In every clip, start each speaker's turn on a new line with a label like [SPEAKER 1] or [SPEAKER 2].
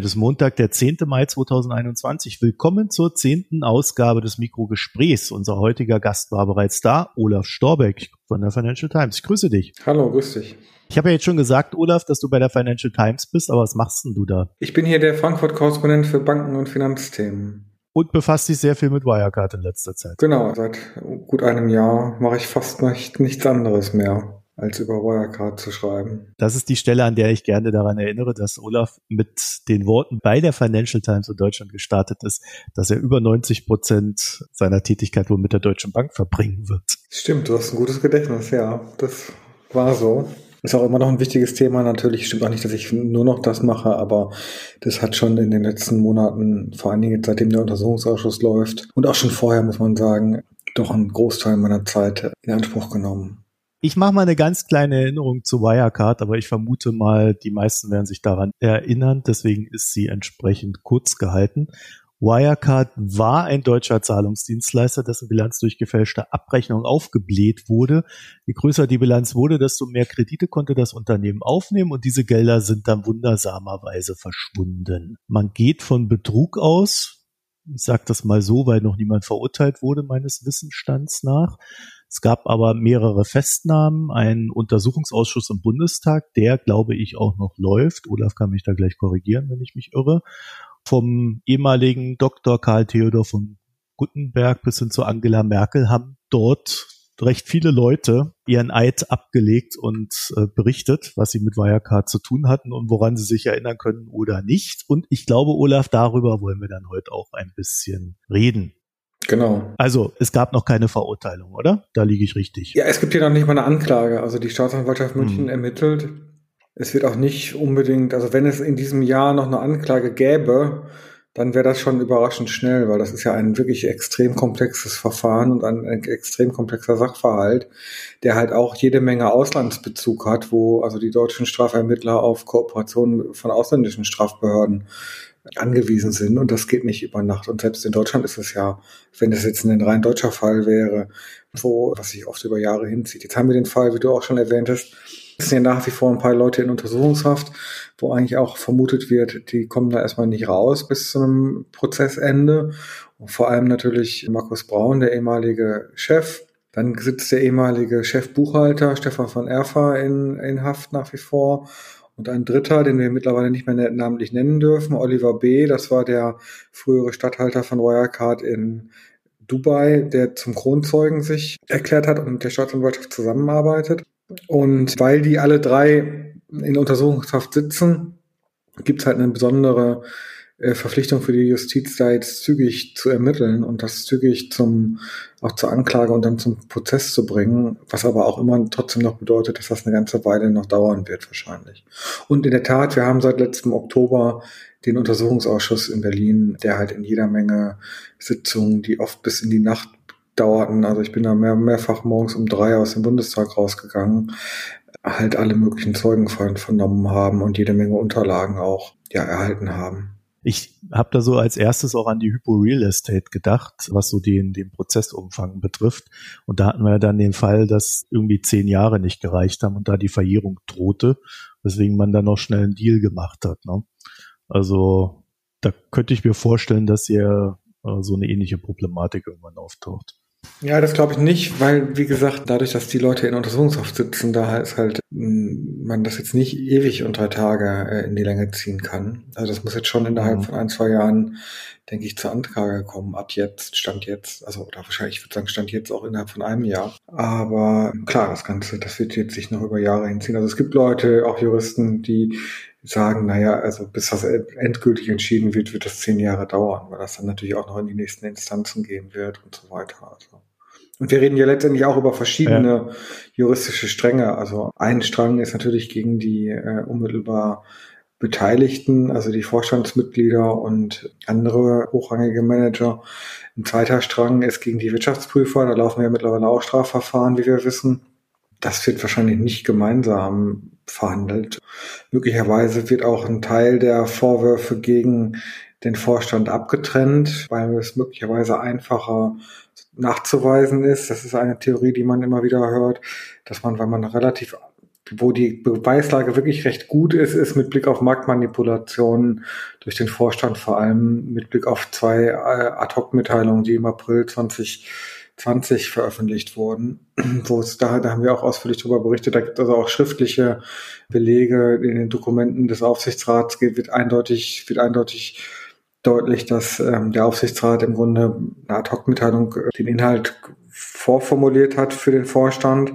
[SPEAKER 1] Heute ist Montag, der 10. Mai 2021. Willkommen zur zehnten Ausgabe des Mikrogesprächs. Unser heutiger Gast war bereits da, Olaf Storbeck von der Financial Times. Ich grüße dich.
[SPEAKER 2] Hallo, grüß dich.
[SPEAKER 1] Ich habe ja jetzt schon gesagt, Olaf, dass du bei der Financial Times bist, aber was machst denn du da?
[SPEAKER 2] Ich bin hier der Frankfurt-Korrespondent für Banken und Finanzthemen.
[SPEAKER 1] Und befasst dich sehr viel mit Wirecard in letzter Zeit.
[SPEAKER 2] Genau, seit gut einem Jahr mache ich fast nicht, nichts anderes mehr als über Wirecard zu schreiben.
[SPEAKER 1] Das ist die Stelle, an der ich gerne daran erinnere, dass Olaf mit den Worten bei der Financial Times in Deutschland gestartet ist, dass er über 90 Prozent seiner Tätigkeit wohl mit der Deutschen Bank verbringen wird.
[SPEAKER 2] Stimmt, du hast ein gutes Gedächtnis, ja. Das war so. Ist auch immer noch ein wichtiges Thema. Natürlich stimmt auch nicht, dass ich nur noch das mache, aber das hat schon in den letzten Monaten, vor allen Dingen seitdem der Untersuchungsausschuss läuft und auch schon vorher, muss man sagen, doch einen Großteil meiner Zeit in Anspruch genommen.
[SPEAKER 1] Ich mache mal eine ganz kleine Erinnerung zu Wirecard, aber ich vermute mal, die meisten werden sich daran erinnern. Deswegen ist sie entsprechend kurz gehalten. Wirecard war ein deutscher Zahlungsdienstleister, dessen Bilanz durch gefälschte Abrechnung aufgebläht wurde. Je größer die Bilanz wurde, desto mehr Kredite konnte das Unternehmen aufnehmen und diese Gelder sind dann wundersamerweise verschwunden. Man geht von Betrug aus. Ich sage das mal so, weil noch niemand verurteilt wurde, meines Wissensstands nach. Es gab aber mehrere Festnahmen, einen Untersuchungsausschuss im Bundestag, der, glaube ich, auch noch läuft. Olaf kann mich da gleich korrigieren, wenn ich mich irre. Vom ehemaligen Dr. Karl Theodor von Guttenberg bis hin zu Angela Merkel haben dort recht viele Leute ihren Eid abgelegt und äh, berichtet, was sie mit Wirecard zu tun hatten und woran sie sich erinnern können oder nicht. Und ich glaube, Olaf, darüber wollen wir dann heute auch ein bisschen reden.
[SPEAKER 2] Genau.
[SPEAKER 1] Also es gab noch keine Verurteilung, oder? Da liege ich richtig.
[SPEAKER 2] Ja, es gibt hier noch nicht mal eine Anklage. Also die Staatsanwaltschaft München hm. ermittelt. Es wird auch nicht unbedingt, also wenn es in diesem Jahr noch eine Anklage gäbe, dann wäre das schon überraschend schnell, weil das ist ja ein wirklich extrem komplexes Verfahren und ein, ein, extrem komplexer Sachverhalt, der halt auch jede Menge Auslandsbezug hat, wo also die deutschen Strafermittler auf Kooperation von ausländischen Strafbehörden angewiesen sind und das geht nicht über Nacht. Und selbst in Deutschland ist es ja, wenn das jetzt ein rein deutscher Fall wäre, wo, was sich oft über Jahre hinzieht. Jetzt haben wir den Fall, wie du auch schon erwähnt hast, es sind ja nach wie vor ein paar Leute in Untersuchungshaft, wo eigentlich auch vermutet wird, die kommen da erstmal nicht raus bis zu einem Prozessende. Und vor allem natürlich Markus Braun, der ehemalige Chef. Dann sitzt der ehemalige Chefbuchhalter Stefan von Erfa in, in Haft nach wie vor. Und ein dritter, den wir mittlerweile nicht mehr namentlich nennen dürfen, Oliver B., das war der frühere Stadthalter von Wirecard in Dubai, der zum Kronzeugen sich erklärt hat und mit der Staatsanwaltschaft zusammenarbeitet. Und weil die alle drei in Untersuchungshaft sitzen, gibt es halt eine besondere Verpflichtung für die Justiz, da jetzt zügig zu ermitteln und das zügig zum, auch zur Anklage und dann zum Prozess zu bringen, was aber auch immer trotzdem noch bedeutet, dass das eine ganze Weile noch dauern wird wahrscheinlich. Und in der Tat, wir haben seit letztem Oktober den Untersuchungsausschuss in Berlin, der halt in jeder Menge Sitzungen, die oft bis in die Nacht dauerten, also ich bin da mehr, mehrfach morgens um drei aus dem Bundestag rausgegangen, halt alle möglichen Zeugen vernommen haben und jede Menge Unterlagen auch ja erhalten haben.
[SPEAKER 1] Ich habe da so als erstes auch an die Hypo Real Estate gedacht, was so den, den Prozessumfang betrifft. Und da hatten wir dann den Fall, dass irgendwie zehn Jahre nicht gereicht haben und da die Verjährung drohte, weswegen man dann noch schnell einen Deal gemacht hat. Ne? Also da könnte ich mir vorstellen, dass hier äh, so eine ähnliche Problematik irgendwann auftaucht.
[SPEAKER 2] Ja, das glaube ich nicht, weil, wie gesagt, dadurch, dass die Leute in Untersuchungshaft sitzen, da ist halt, mm, man das jetzt nicht ewig und drei Tage äh, in die Länge ziehen kann. Also das muss jetzt schon innerhalb mhm. von ein, zwei Jahren, denke ich, zur Anklage kommen. Ab jetzt, Stand jetzt, also oder wahrscheinlich, ich würde sagen, Stand jetzt auch innerhalb von einem Jahr. Aber klar, das Ganze, das wird jetzt sich noch über Jahre hinziehen. Also es gibt Leute, auch Juristen, die sagen, naja, also bis das endgültig entschieden wird, wird das zehn Jahre dauern, weil das dann natürlich auch noch in die nächsten Instanzen gehen wird und so weiter. Also. Und wir reden ja letztendlich auch über verschiedene ja. juristische Stränge. Also ein Strang ist natürlich gegen die äh, unmittelbar Beteiligten, also die Vorstandsmitglieder und andere hochrangige Manager. Ein zweiter Strang ist gegen die Wirtschaftsprüfer. Da laufen ja mittlerweile auch Strafverfahren, wie wir wissen. Das wird wahrscheinlich nicht gemeinsam verhandelt. Möglicherweise wird auch ein Teil der Vorwürfe gegen den Vorstand abgetrennt, weil es möglicherweise einfacher nachzuweisen ist. Das ist eine Theorie, die man immer wieder hört, dass man, weil man relativ wo die Beweislage wirklich recht gut ist, ist mit Blick auf Marktmanipulationen durch den Vorstand, vor allem mit Blick auf zwei äh, Ad-Hoc-Mitteilungen, die im April 2020 veröffentlicht wurden, wo es da, da haben wir auch ausführlich darüber berichtet, da gibt es also auch schriftliche Belege in den Dokumenten des Aufsichtsrats, wird eindeutig, wird eindeutig deutlich, dass ähm, der Aufsichtsrat im Grunde eine Ad-Hoc-Mitteilung äh, den Inhalt vorformuliert hat für den Vorstand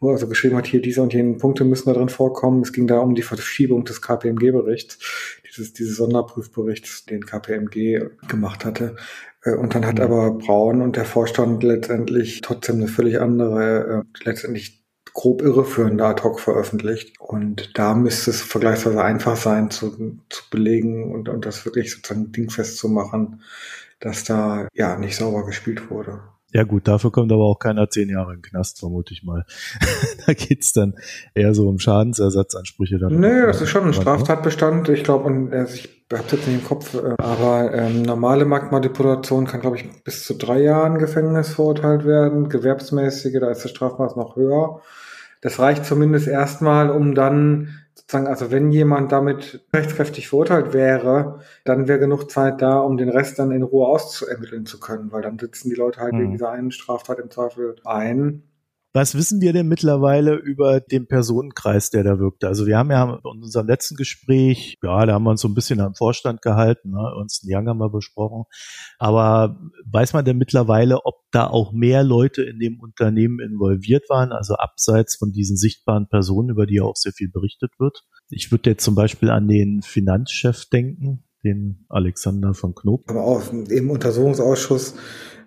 [SPEAKER 2] wo also geschrieben hat, hier diese und jene Punkte müssen da drin vorkommen. Es ging da um die Verschiebung des KPMG-Berichts, dieses, dieses Sonderprüfberichts, den KPMG gemacht hatte. Äh, und dann hat mhm. aber Braun und der Vorstand letztendlich trotzdem eine völlig andere, äh, letztendlich grob irreführende Ad-Hoc veröffentlicht. Und da müsste es vergleichsweise einfach sein zu, zu belegen und, und das wirklich sozusagen dingfest zu machen, dass da ja nicht sauber gespielt wurde.
[SPEAKER 1] Ja gut, dafür kommt aber auch keiner zehn Jahre in den Knast, vermute ich mal. da geht's dann eher so um Schadensersatzansprüche.
[SPEAKER 2] Dann Nö, das ist schon ein? Straftatbestand. Ich glaube, und also ich habe jetzt nicht im Kopf, äh, aber ähm, normale Marktmanipulation kann, glaube ich, bis zu drei Jahren Gefängnis verurteilt werden. Gewerbsmäßige, da ist das Strafmaß noch höher. Das reicht zumindest erstmal, um dann sozusagen, also wenn jemand damit rechtskräftig verurteilt wäre, dann wäre genug Zeit da, um den Rest dann in Ruhe auszuermitteln zu können, weil dann sitzen die Leute halt mhm. wegen dieser einen Straftat im Zweifel ein
[SPEAKER 1] was wissen wir denn mittlerweile über den Personenkreis, der da wirkte? Also wir haben ja in unserem letzten Gespräch, ja, da haben wir uns so ein bisschen am Vorstand gehalten, ne, uns einen Young haben wir besprochen. Aber weiß man denn mittlerweile, ob da auch mehr Leute in dem Unternehmen involviert waren, also abseits von diesen sichtbaren Personen, über die ja auch sehr viel berichtet wird? Ich würde jetzt zum Beispiel an den Finanzchef denken, den Alexander von Knob.
[SPEAKER 2] Aber auch im Untersuchungsausschuss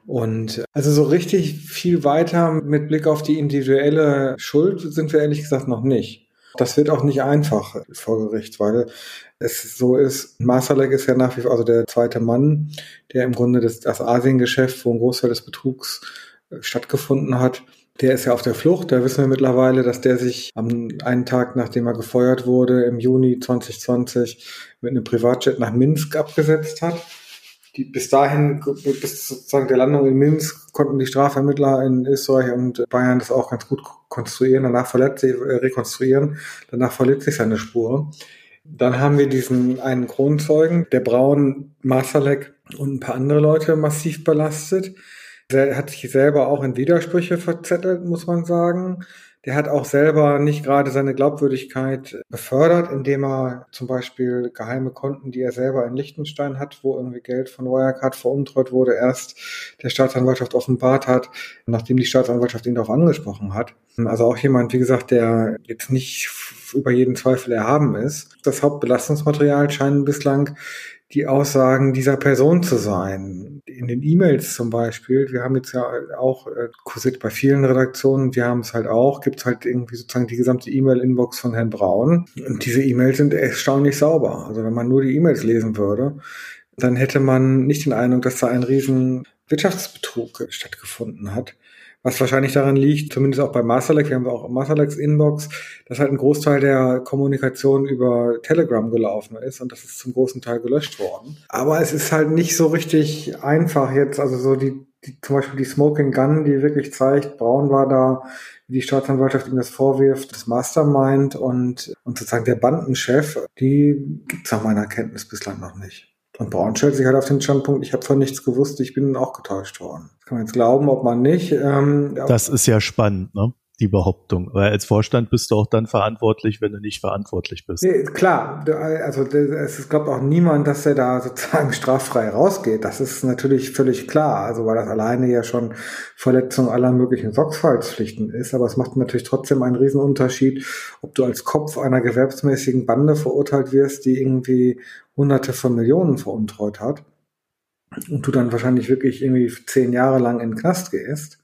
[SPEAKER 2] und also so richtig viel weiter mit Blick auf die individuelle Schuld sind wir ehrlich gesagt noch nicht. Das wird auch nicht einfach vor Gericht, weil es so ist, Masalek ist ja nach wie vor also der zweite Mann, der im Grunde das, das Asiengeschäft, wo ein Großteil des Betrugs äh, stattgefunden hat, der ist ja auf der Flucht. Da wissen wir mittlerweile, dass der sich am einen Tag, nachdem er gefeuert wurde, im Juni 2020 mit einem Privatjet nach Minsk abgesetzt hat die, bis dahin, bis sozusagen der Landung in Minsk, konnten die Strafvermittler in Österreich und Bayern das auch ganz gut konstruieren, danach verletzt, äh, rekonstruieren, danach verletzt sich seine Spur. Dann haben wir diesen einen Kronzeugen, der Braun, Masalek und ein paar andere Leute massiv belastet. Er hat sich selber auch in Widersprüche verzettelt, muss man sagen der hat auch selber nicht gerade seine Glaubwürdigkeit befördert, indem er zum Beispiel geheime Konten, die er selber in Liechtenstein hat, wo irgendwie Geld von Wirecard veruntreut wurde, erst der Staatsanwaltschaft offenbart hat, nachdem die Staatsanwaltschaft ihn darauf angesprochen hat. Also auch jemand, wie gesagt, der jetzt nicht über jeden Zweifel erhaben ist. Das Hauptbelastungsmaterial scheinen bislang die Aussagen dieser Person zu sein. In den E-Mails zum Beispiel, wir haben jetzt ja auch, äh, kursiert bei vielen Redaktionen, wir haben es halt auch, gibt es halt irgendwie sozusagen die gesamte E-Mail-Inbox von Herrn Braun. Und diese E-Mails sind erstaunlich sauber. Also wenn man nur die E-Mails lesen würde, dann hätte man nicht den Eindruck, dass da ein riesen Wirtschaftsbetrug stattgefunden hat. Was wahrscheinlich daran liegt, zumindest auch bei Masterlex, wir haben auch Masterlex Inbox, dass halt ein Großteil der Kommunikation über Telegram gelaufen ist und das ist zum großen Teil gelöscht worden. Aber es ist halt nicht so richtig einfach jetzt, also so die, die zum Beispiel die Smoking Gun, die wirklich zeigt, Braun war da, wie die Staatsanwaltschaft ihm das vorwirft, das Mastermind und, und sozusagen der Bandenchef, die gibt's nach meiner Kenntnis bislang noch nicht. Und Braun stellt sich halt auf den Standpunkt, ich habe von nichts gewusst, ich bin auch getäuscht worden. Das kann man jetzt glauben, ob man nicht. Ähm,
[SPEAKER 1] das ist ja spannend, ne? Die Behauptung. Weil als Vorstand bist du auch dann verantwortlich, wenn du nicht verantwortlich bist.
[SPEAKER 2] Nee, klar, also es glaubt auch niemand, dass er da sozusagen straffrei rausgeht. Das ist natürlich völlig klar. Also weil das alleine ja schon Verletzung aller möglichen Sorgfaltspflichten ist. Aber es macht natürlich trotzdem einen Riesenunterschied, ob du als Kopf einer gewerbsmäßigen Bande verurteilt wirst, die irgendwie hunderte von Millionen veruntreut hat und du dann wahrscheinlich wirklich irgendwie zehn Jahre lang in den Knast gehst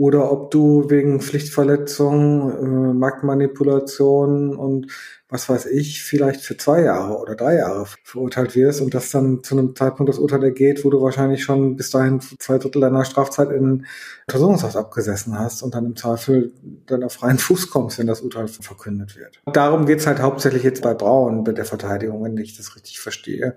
[SPEAKER 2] oder ob du wegen Pflichtverletzung, äh, Marktmanipulation und was weiß ich, vielleicht für zwei Jahre oder drei Jahre verurteilt wirst und das dann zu einem Zeitpunkt das Urteil ergeht, wo du wahrscheinlich schon bis dahin zwei Drittel deiner Strafzeit in Untersuchungshaft abgesessen hast und dann im Zweifel dann auf freien Fuß kommst, wenn das Urteil verkündet wird. Darum geht's halt hauptsächlich jetzt bei Braun bei der Verteidigung, wenn ich das richtig verstehe,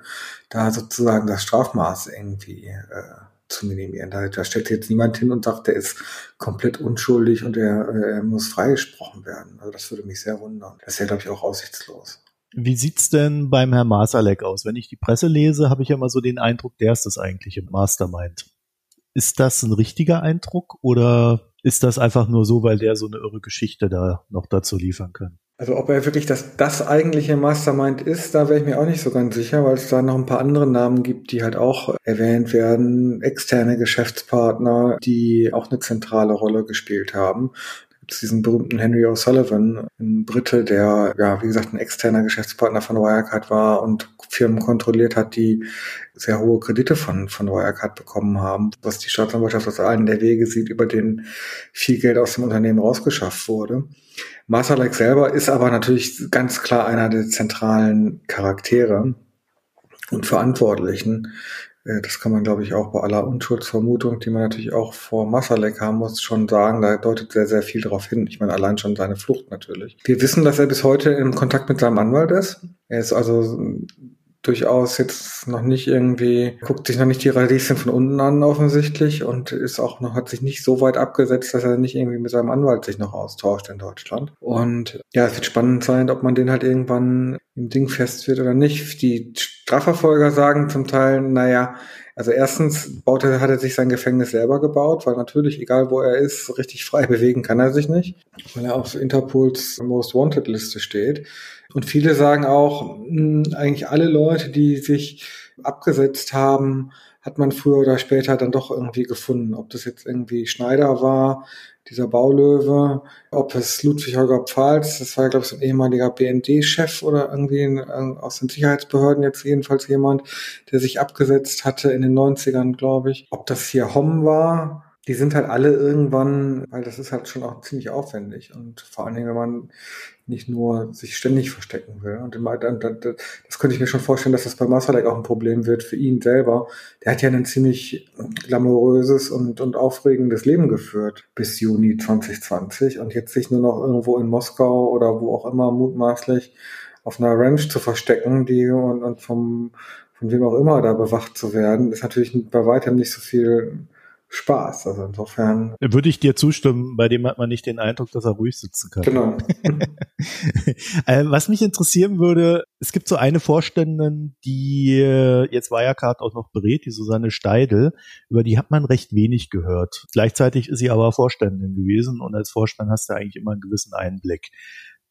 [SPEAKER 2] da sozusagen das Strafmaß irgendwie äh, zu minimieren. Da, da stellt jetzt niemand hin und sagt, der ist komplett unschuldig und er, er muss freigesprochen werden. Also das würde mich sehr wundern. Das ja, glaube ich, auch aussichtslos.
[SPEAKER 1] Wie sieht's denn beim Herrn Masalek aus? Wenn ich die Presse lese, habe ich ja immer so den Eindruck, der ist das eigentliche Mastermind. Ist das ein richtiger Eindruck oder ist das einfach nur so, weil der so eine irre Geschichte da noch dazu liefern kann?
[SPEAKER 2] Also ob er wirklich das, das eigentliche Mastermind ist, da wäre ich mir auch nicht so ganz sicher, weil es da noch ein paar andere Namen gibt, die halt auch erwähnt werden. Externe Geschäftspartner, die auch eine zentrale Rolle gespielt haben gibt es diesen berühmten Henry O'Sullivan, ein Brite, der, ja, wie gesagt, ein externer Geschäftspartner von Wirecard war und Firmen kontrolliert hat, die sehr hohe Kredite von, von Wirecard bekommen haben, was die Staatsanwaltschaft als einen der Wege sieht, über den viel Geld aus dem Unternehmen rausgeschafft wurde. Masalek selber ist aber natürlich ganz klar einer der zentralen Charaktere und Verantwortlichen äh, das kann man, glaube ich, auch bei aller Unschuldsvermutung, die man natürlich auch vor Massalek haben muss, schon sagen. Da deutet sehr, sehr viel darauf hin. Ich meine, allein schon seine Flucht natürlich. Wir wissen, dass er bis heute im Kontakt mit seinem Anwalt ist. Er ist also durchaus jetzt noch nicht irgendwie, guckt sich noch nicht die Radieschen von unten an offensichtlich und ist auch noch, hat sich nicht so weit abgesetzt, dass er nicht irgendwie mit seinem Anwalt sich noch austauscht in Deutschland. Und ja, es wird spannend sein, ob man den halt irgendwann im Ding fest wird oder nicht. Die Strafverfolger sagen zum Teil, naja, also erstens baut er, hat er sich sein Gefängnis selber gebaut, weil natürlich, egal wo er ist, richtig frei bewegen kann er sich nicht, weil er auf Interpols Most Wanted Liste steht. Und viele sagen auch, mh, hm, eigentlich alle Leute, die sich abgesetzt haben, hat man früher oder später dann doch irgendwie gefunden. Ob das jetzt irgendwie Schneider war, dieser Baulöwe, ob es Ludwig Holger Pfalz, das war, glaube ich, so ein ehemaliger BND-Chef oder irgendwie aus den Sicherheitsbehörden jetzt jedenfalls jemand, der sich abgesetzt hatte in den 90ern, glaube ich. Ob das hier Homm war, die sind halt alle irgendwann, weil das ist halt schon auch ziemlich aufwendig und vor allen Dingen, wenn man nicht nur sich ständig verstecken will. Und das könnte ich mir schon vorstellen, dass das bei Masalek auch ein Problem wird für ihn selber. Der hat ja ein ziemlich glamouröses und, und aufregendes Leben geführt bis Juni 2020 und jetzt sich nur noch irgendwo in Moskau oder wo auch immer mutmaßlich auf einer Ranch zu verstecken, die und, und vom von wem auch immer da bewacht zu werden, ist natürlich bei weitem nicht so viel Spaß. Also insofern.
[SPEAKER 1] Würde ich dir zustimmen, bei dem hat man nicht den Eindruck, dass er ruhig sitzen kann.
[SPEAKER 2] Genau.
[SPEAKER 1] Äh, was mich interessieren würde, es gibt so eine Vorständin, die äh, jetzt Wirecard auch noch berät, die Susanne Steidel, über die hat man recht wenig gehört. Gleichzeitig ist sie aber Vorständin gewesen und als Vorstand hast du eigentlich immer einen gewissen Einblick.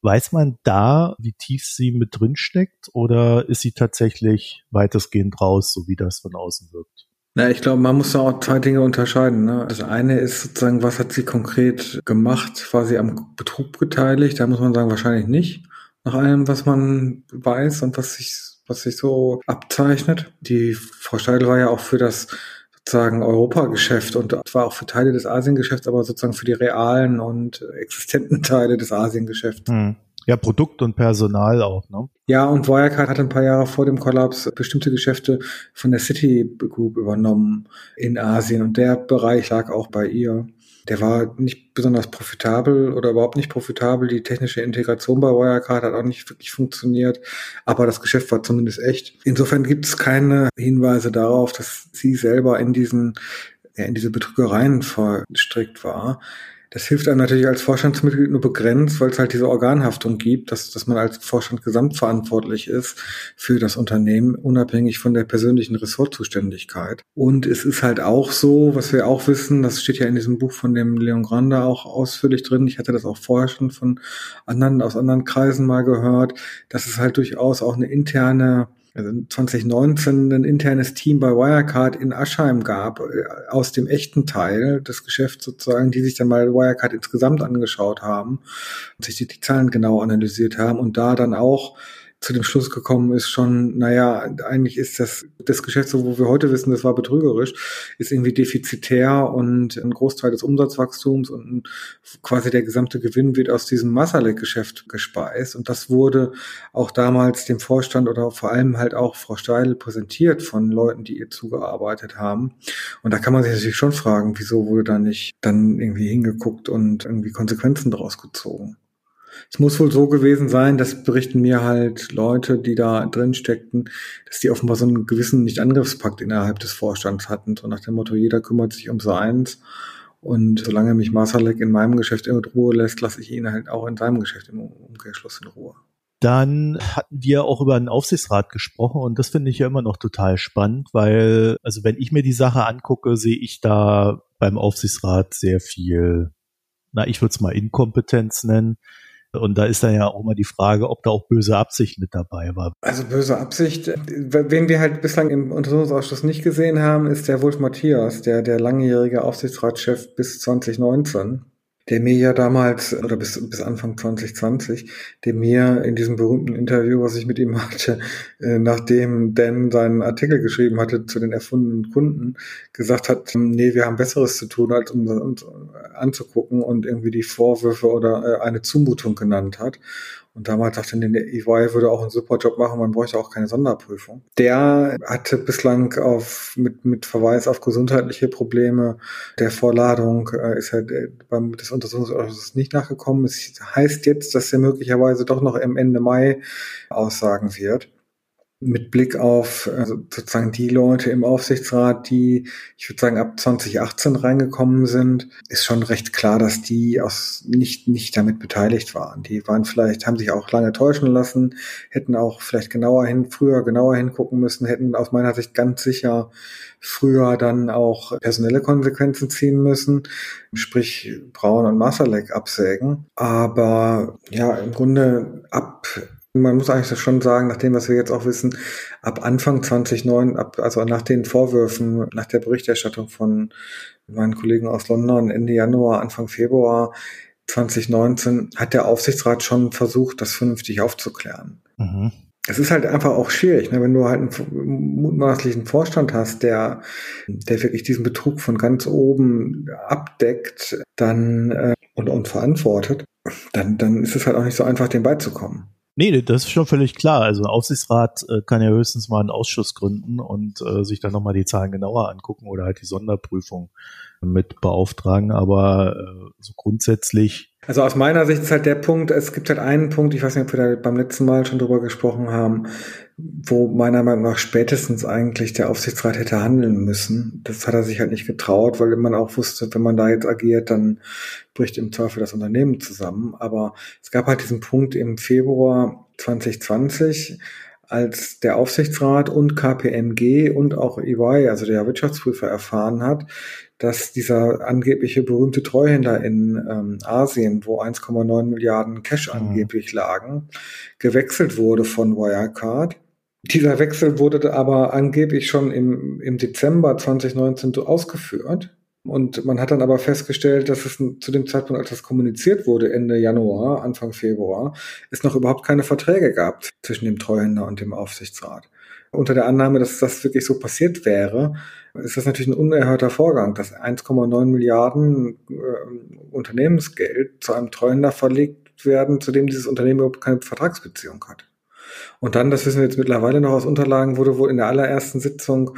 [SPEAKER 1] Weiß man da, wie tief sie mit drin steckt oder ist sie tatsächlich weitestgehend raus, so wie das von außen wirkt?
[SPEAKER 2] Na, ich glaube, man muss da auch zwei Dinge unterscheiden. Ne? Das eine ist sozusagen, was hat sie konkret gemacht? War sie am Betrug beteiligt? Da muss man sagen, wahrscheinlich nicht. Nach allem, was man weiß und was sich, was sich so abzeichnet. Die Frau Steidl war ja auch für das sozusagen Europageschäft und zwar auch für Teile des Asiengeschäfts, aber sozusagen für die realen und existenten Teile des Asiengeschäfts.
[SPEAKER 1] Hm. Ja, Produkt und Personal auch, ne?
[SPEAKER 2] Ja, und Wirecard hat ein paar Jahre vor dem Kollaps bestimmte Geschäfte von der City Group übernommen in Asien und der Bereich lag auch bei ihr. Der war nicht besonders profitabel oder überhaupt nicht profitabel. Die technische Integration bei Wirecard hat auch nicht wirklich funktioniert, aber das Geschäft war zumindest echt. Insofern gibt es keine Hinweise darauf, dass sie selber in diesen in diese Betrügereien verstrickt war. Das hilft einem natürlich als Vorstandsmitglied nur begrenzt, weil es halt diese Organhaftung gibt, dass, dass man als Vorstand gesamtverantwortlich ist für das Unternehmen, unabhängig von der persönlichen Ressortzuständigkeit. Und es ist halt auch so, was wir auch wissen, das steht ja in diesem Buch von dem Leon Grande auch ausführlich drin. Ich hatte das auch vorher schon von anderen, aus anderen Kreisen mal gehört, dass es halt durchaus auch eine interne also 2019 ein internes Team bei Wirecard in Aschheim gab, äh, aus dem echten Teil des Geschäfts sozusagen, die sich dann mal Wirecard insgesamt angeschaut haben und sich die, die Zahlen genau analysiert haben und da dann auch zu dem Schluss gekommen ist schon, naja, eigentlich ist das, das Geschäft, so wo wir heute wissen, das war betrügerisch, ist irgendwie defizitär und ein Großteil des Umsatzwachstums und quasi der gesamte Gewinn wird aus diesem Massalek-Geschäft gespeist. Und das wurde auch damals dem Vorstand oder vor allem halt auch Frau Steidl präsentiert von Leuten, die ihr zugearbeitet haben. Und da kann man sich natürlich schon fragen, wieso wurde da nicht dann irgendwie hingeguckt und irgendwie Konsequenzen daraus gezogen. Es muss wohl so gewesen sein, das berichten mir halt Leute, die da drin steckten, dass die offenbar so einen gewissen Nicht-Angriffspakt innerhalb des Vorstands hatten, so nach dem Motto, jeder kümmert sich um seins. Und solange mich Masalek in meinem Geschäft in Ruhe lässt, lasse ich ihn halt auch in seinem Geschäft im Umkehrschluss in Ruhe.
[SPEAKER 1] Dann hatten wir auch über einen Aufsichtsrat gesprochen und das finde ich ja immer noch total spannend, weil, also wenn ich mir die Sache angucke, sehe ich da beim Aufsichtsrat sehr viel, na, ich würde es mal Inkompetenz nennen. Und da ist dann ja auch immer die Frage, ob da auch böse Absicht mit dabei war.
[SPEAKER 2] Also böse Absicht, wen wir halt bislang im Untersuchungsausschuss nicht gesehen haben, ist der Wolf Matthias, der, der langjährige Aufsichtsratschef bis 2019 der mir ja damals, oder bis, bis Anfang 2020, der mir in diesem berühmten Interview, was ich mit ihm hatte, äh, nachdem Dan seinen Artikel geschrieben hatte zu den erfundenen Kunden, gesagt hat, nee, wir haben Besseres zu tun, als um uns anzugucken und irgendwie die Vorwürfe oder äh, eine Zumutung genannt hat. Und damals dachte ich, der EY würde auch einen super Job machen, man bräuchte auch keine Sonderprüfung. Der hatte bislang auf, mit, mit Verweis auf gesundheitliche Probleme der Vorladung äh, ist er äh, beim des Untersuchungsausschusses nicht nachgekommen. Es heißt jetzt, dass er möglicherweise doch noch im Ende Mai aussagen wird mit Blick auf also sozusagen die Leute im Aufsichtsrat, die, ich würde sagen, ab 2018 reingekommen sind, ist schon recht klar, dass die aus nicht, nicht damit beteiligt waren. Die waren vielleicht, haben sich auch lange täuschen lassen, hätten auch vielleicht genauer hin, früher genauer hingucken müssen, hätten aus meiner Sicht ganz sicher früher dann auch personelle Konsequenzen ziehen müssen, sprich Braun und Masalek absägen. Aber ja, im Grunde ab man muss eigentlich schon sagen, nach dem, was wir jetzt auch wissen, ab Anfang 2009, ab, also nach den Vorwürfen, nach der Berichterstattung von meinen Kollegen aus London Ende Januar, Anfang Februar 2019, hat der Aufsichtsrat schon versucht, das vernünftig aufzuklären. Mhm. Es ist halt einfach auch schwierig, ne? wenn du halt einen mutmaßlichen Vorstand hast, der, der wirklich diesen Betrug von ganz oben abdeckt, dann äh, und, und verantwortet, dann, dann ist es halt auch nicht so einfach, dem beizukommen.
[SPEAKER 1] Nee, das ist schon völlig klar. Also ein Aufsichtsrat äh, kann ja höchstens mal einen Ausschuss gründen und äh, sich dann nochmal die Zahlen genauer angucken oder halt die Sonderprüfung mit beauftragen. Aber äh, so grundsätzlich.
[SPEAKER 2] Also aus meiner Sicht ist halt der Punkt, es gibt halt einen Punkt, ich weiß nicht, ob wir da beim letzten Mal schon drüber gesprochen haben, wo meiner Meinung nach spätestens eigentlich der Aufsichtsrat hätte handeln müssen. Das hat er sich halt nicht getraut, weil man auch wusste, wenn man da jetzt agiert, dann bricht im Zweifel das Unternehmen zusammen. Aber es gab halt diesen Punkt im Februar 2020, als der Aufsichtsrat und KPMG und auch EY, also der Wirtschaftsprüfer, erfahren hat, dass dieser angebliche berühmte Treuhänder in ähm, Asien, wo 1,9 Milliarden Cash mhm. angeblich lagen, gewechselt wurde von Wirecard. Dieser Wechsel wurde aber angeblich schon im, im Dezember 2019 ausgeführt. Und man hat dann aber festgestellt, dass es zu dem Zeitpunkt, als das kommuniziert wurde, Ende Januar, Anfang Februar, es noch überhaupt keine Verträge gab zwischen dem Treuhänder und dem Aufsichtsrat. Unter der Annahme, dass das wirklich so passiert wäre, ist das natürlich ein unerhörter Vorgang, dass 1,9 Milliarden äh, Unternehmensgeld zu einem Treuhänder verlegt werden, zu dem dieses Unternehmen überhaupt keine Vertragsbeziehung hat. Und dann, das wissen wir jetzt mittlerweile noch aus Unterlagen, wurde wohl in der allerersten Sitzung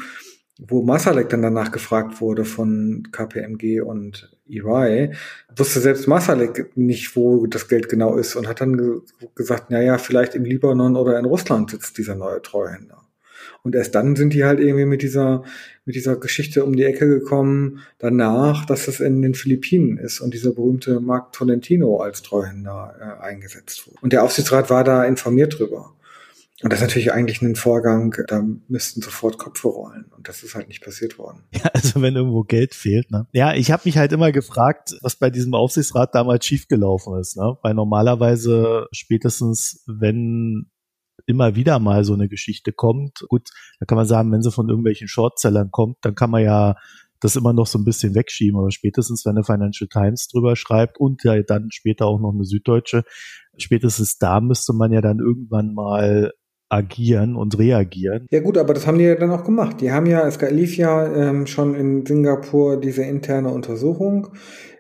[SPEAKER 2] wo Masalek dann danach gefragt wurde von KPMG und EY, wusste selbst Masalek nicht, wo das Geld genau ist und hat dann ge gesagt, na ja, vielleicht im Libanon oder in Russland sitzt dieser neue Treuhänder. Und erst dann sind die halt irgendwie mit dieser, mit dieser Geschichte um die Ecke gekommen, danach, dass es in den Philippinen ist und dieser berühmte Mark Tolentino als Treuhänder äh, eingesetzt wurde. Und der Aufsichtsrat war da informiert drüber. Und das ist natürlich eigentlich ein Vorgang, da müssten sofort Köpfe rollen. Und das ist halt nicht passiert worden.
[SPEAKER 1] Ja, also wenn irgendwo Geld fehlt, ne? Ja, ich habe mich halt immer gefragt, was bei diesem Aufsichtsrat damals schiefgelaufen ist, ne? Weil normalerweise spätestens, wenn immer wieder mal so eine Geschichte kommt, gut, da kann man sagen, wenn sie von irgendwelchen Shortsellern kommt, dann kann man ja das immer noch so ein bisschen wegschieben, aber spätestens, wenn eine Financial Times drüber schreibt und ja dann später auch noch eine Süddeutsche, spätestens da müsste man ja dann irgendwann mal agieren und reagieren.
[SPEAKER 2] Ja gut, aber das haben die ja dann auch gemacht. Die haben ja, es lief ja ähm, schon in Singapur diese interne Untersuchung,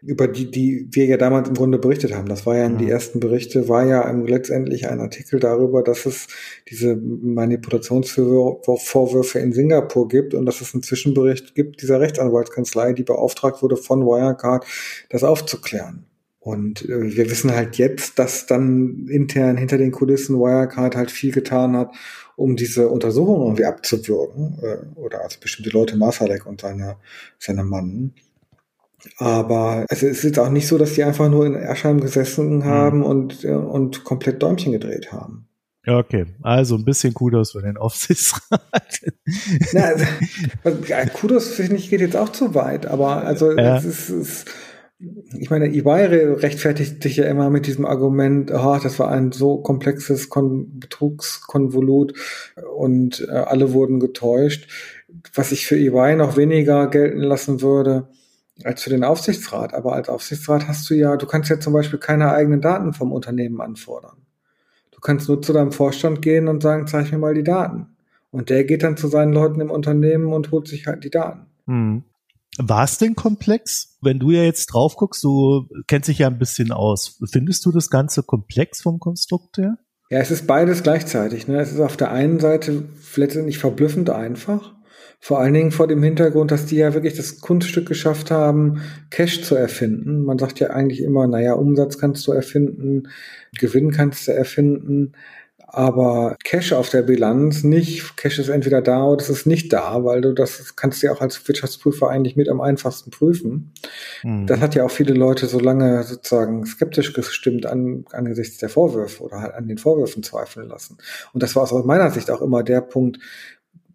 [SPEAKER 2] über die, die wir ja damals im Grunde berichtet haben. Das war ja in mhm. die ersten Berichte, war ja letztendlich ein Artikel darüber, dass es diese Manipulationsvorwürfe in Singapur gibt und dass es einen Zwischenbericht gibt dieser Rechtsanwaltskanzlei, die beauftragt wurde von Wirecard, das aufzuklären. Und äh, wir wissen halt jetzt, dass dann intern hinter den Kulissen Wirecard halt viel getan hat, um diese Untersuchung irgendwie abzuwürgen. Äh, oder also bestimmte Leute, Masalek und seine, seine Mann. Aber also es ist auch nicht so, dass die einfach nur in Erscheim gesessen mhm. haben mhm. und, äh, und komplett Däumchen gedreht haben.
[SPEAKER 1] Ja, okay. Also ein bisschen Kudos für den Aufsichtsrat.
[SPEAKER 2] Na, also, Kudos finde ich geht jetzt auch zu weit, aber also ja. es ist, es, ich meine, EY rechtfertigt sich ja immer mit diesem Argument, oh, das war ein so komplexes Kon Betrugskonvolut und äh, alle wurden getäuscht. Was ich für EY noch weniger gelten lassen würde, als für den Aufsichtsrat. Aber als Aufsichtsrat hast du ja, du kannst ja zum Beispiel keine eigenen Daten vom Unternehmen anfordern. Du kannst nur zu deinem Vorstand gehen und sagen, zeig mir mal die Daten. Und der geht dann zu seinen Leuten im Unternehmen und holt sich halt die Daten. Hm.
[SPEAKER 1] War es denn komplex? Wenn du ja jetzt drauf guckst, du kennst dich ja ein bisschen aus. Findest du das Ganze komplex vom Konstrukt her?
[SPEAKER 2] Ja, es ist beides gleichzeitig. Ne? Es ist auf der einen Seite letztendlich verblüffend einfach. Vor allen Dingen vor dem Hintergrund, dass die ja wirklich das Kunststück geschafft haben, Cash zu erfinden. Man sagt ja eigentlich immer, naja, Umsatz kannst du erfinden, Gewinn kannst du erfinden. Aber Cash auf der Bilanz nicht. Cash ist entweder da oder es ist nicht da, weil du das kannst du ja auch als Wirtschaftsprüfer eigentlich mit am einfachsten prüfen. Mhm. Das hat ja auch viele Leute so lange sozusagen skeptisch gestimmt an, angesichts der Vorwürfe oder halt an den Vorwürfen zweifeln lassen. Und das war aus meiner Sicht auch immer der Punkt,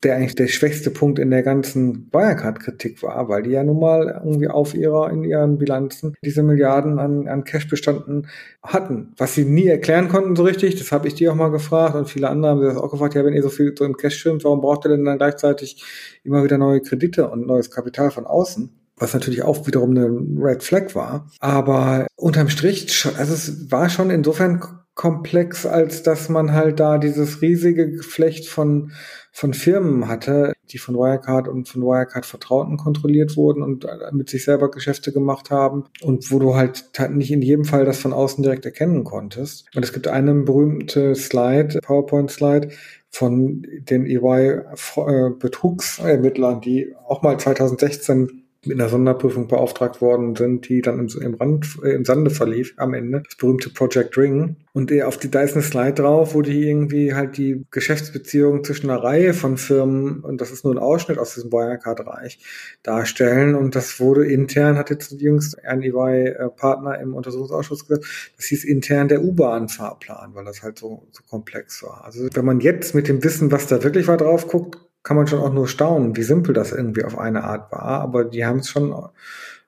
[SPEAKER 2] der eigentlich der schwächste Punkt in der ganzen Wirecard-Kritik war, weil die ja nun mal irgendwie auf ihrer, in ihren Bilanzen diese Milliarden an, an Cash-Bestanden hatten. Was sie nie erklären konnten so richtig, das habe ich dir auch mal gefragt und viele andere haben das auch gefragt, ja, wenn ihr so viel so im Cash schwimmt, warum braucht ihr denn dann gleichzeitig immer wieder neue Kredite und neues Kapital von außen? was natürlich auch wiederum eine Red Flag war. Aber unterm Strich, also es war schon insofern komplex, als dass man halt da dieses riesige Geflecht von von Firmen hatte, die von Wirecard und von Wirecard Vertrauten kontrolliert wurden und äh, mit sich selber Geschäfte gemacht haben und wo du halt nicht in jedem Fall das von außen direkt erkennen konntest. Und es gibt eine berühmte Slide, PowerPoint-Slide, von den EY-Betrugsermittlern, äh, die auch mal 2016 mit einer Sonderprüfung beauftragt worden sind, die dann im, im, Rand, äh, im Sande verlief am Ende. Das berühmte Project Ring. Und auf die, da ist eine Slide drauf, wo die irgendwie halt die Geschäftsbeziehungen zwischen einer Reihe von Firmen, und das ist nur ein Ausschnitt aus diesem Wirecard-Reich, darstellen. Und das wurde intern, hat jetzt jüngst ein EY-Partner im Untersuchungsausschuss gesagt, das hieß intern der U-Bahn-Fahrplan, weil das halt so, so komplex war. Also wenn man jetzt mit dem Wissen, was da wirklich war, drauf guckt, kann man schon auch nur staunen, wie simpel das irgendwie auf eine Art war. Aber die haben es schon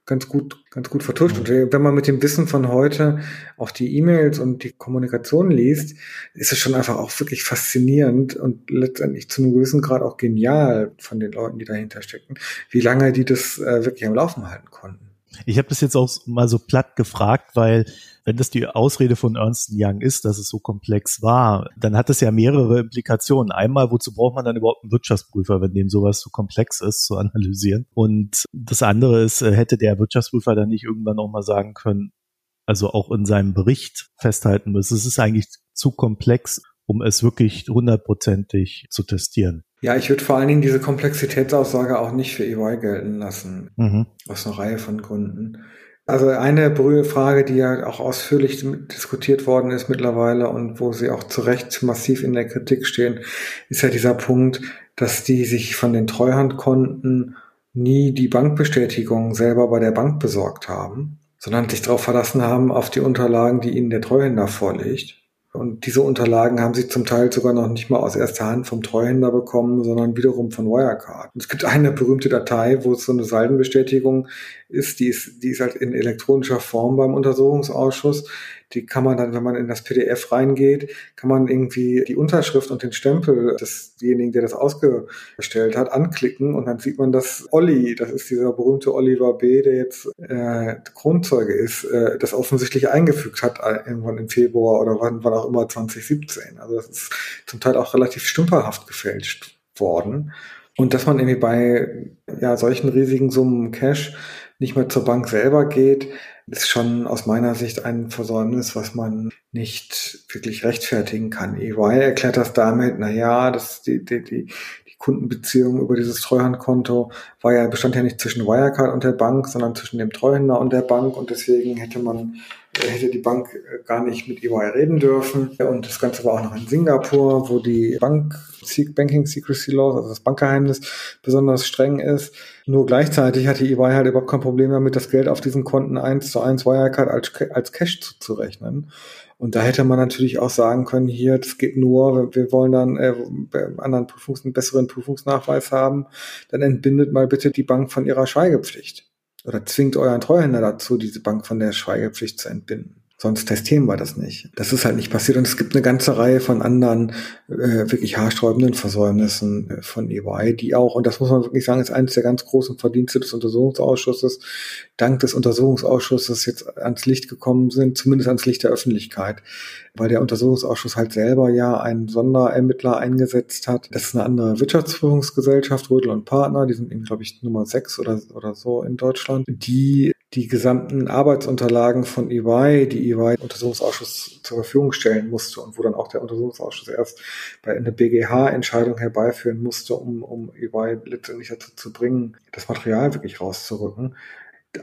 [SPEAKER 2] ganz gut, ganz gut vertuscht. Und wenn man mit dem Wissen von heute auch die E-Mails und die Kommunikation liest, ist es schon einfach auch wirklich faszinierend und letztendlich zu einem gewissen Grad auch genial von den Leuten, die dahinter stecken, wie lange die das äh, wirklich am Laufen halten konnten.
[SPEAKER 1] Ich habe das jetzt auch mal so platt gefragt, weil wenn das die Ausrede von Ernst Young ist, dass es so komplex war, dann hat das ja mehrere Implikationen. Einmal, wozu braucht man dann überhaupt einen Wirtschaftsprüfer, wenn dem sowas so komplex ist zu analysieren? Und das andere ist, äh, hätte der Wirtschaftsprüfer dann nicht irgendwann auch mal sagen können, also auch in seinem Bericht festhalten müssen, es ist eigentlich zu komplex, um es wirklich hundertprozentig zu testieren.
[SPEAKER 2] Ja, ich würde vor allen Dingen diese Komplexitätsaussage auch nicht für EY gelten lassen. Mhm. Aus einer Reihe von Gründen. Also eine berühmte Frage, die ja auch ausführlich diskutiert worden ist mittlerweile und wo sie auch zu Recht massiv in der Kritik stehen, ist ja dieser Punkt, dass die sich von den Treuhandkonten nie die Bankbestätigung selber bei der Bank besorgt haben, sondern sich darauf verlassen haben auf die Unterlagen, die ihnen der Treuhänder vorlegt. Und diese Unterlagen haben sie zum Teil sogar noch nicht mal aus erster Hand vom Treuhänder bekommen, sondern wiederum von Wirecard. Und es gibt eine berühmte Datei, wo es so eine Saldenbestätigung ist, die ist, die ist halt in elektronischer Form beim Untersuchungsausschuss die kann man dann, wenn man in das PDF reingeht, kann man irgendwie die Unterschrift und den Stempel desjenigen, der das ausgestellt hat, anklicken und dann sieht man, dass Olli, das ist dieser berühmte Oliver B., der jetzt äh, Kronzeuge ist, äh, das offensichtlich eingefügt hat, äh, irgendwann im Februar oder wann, wann auch immer 2017. Also das ist zum Teil auch relativ stümperhaft gefälscht worden. Und dass man irgendwie bei ja, solchen riesigen Summen Cash nicht mehr zur Bank selber geht, ist schon aus meiner Sicht ein Versäumnis, was man nicht wirklich rechtfertigen kann. EY erklärt das damit, na ja, das, die, die, die, die Kundenbeziehung über dieses Treuhandkonto war ja, bestand ja nicht zwischen Wirecard und der Bank, sondern zwischen dem Treuhänder und der Bank und deswegen hätte man hätte die Bank äh, gar nicht mit EY reden dürfen. Und das Ganze war auch noch in Singapur, wo die Bank Banking Secrecy Laws, also das Bankgeheimnis, besonders streng ist. Nur gleichzeitig hatte EY halt überhaupt kein Problem damit, das Geld auf diesen Konten eins zu eins Wirecard als, als Cash zuzurechnen. Und da hätte man natürlich auch sagen können, hier, das geht nur, wir wollen dann äh, anderen Prüfungs einen besseren Prüfungsnachweis haben, dann entbindet mal bitte die Bank von ihrer Schweigepflicht. Oder zwingt euren Treuhänder dazu, diese Bank von der Schweigepflicht zu entbinden. Sonst testieren wir das nicht. Das ist halt nicht passiert. Und es gibt eine ganze Reihe von anderen äh, wirklich haarsträubenden Versäumnissen äh, von EY, die auch, und das muss man wirklich sagen, ist eines der ganz großen Verdienste des Untersuchungsausschusses, dank des Untersuchungsausschusses jetzt ans Licht gekommen sind, zumindest ans Licht der Öffentlichkeit weil der Untersuchungsausschuss halt selber ja einen Sonderermittler eingesetzt hat. Das ist eine andere Wirtschaftsprüfungsgesellschaft, Rödel und Partner, die sind, glaube ich, Nummer sechs oder, oder so in Deutschland, die die gesamten Arbeitsunterlagen von EY, die EY Untersuchungsausschuss zur Verfügung stellen musste und wo dann auch der Untersuchungsausschuss erst bei einer BGH-Entscheidung herbeiführen musste, um, um EY letztendlich dazu zu bringen, das Material wirklich rauszurücken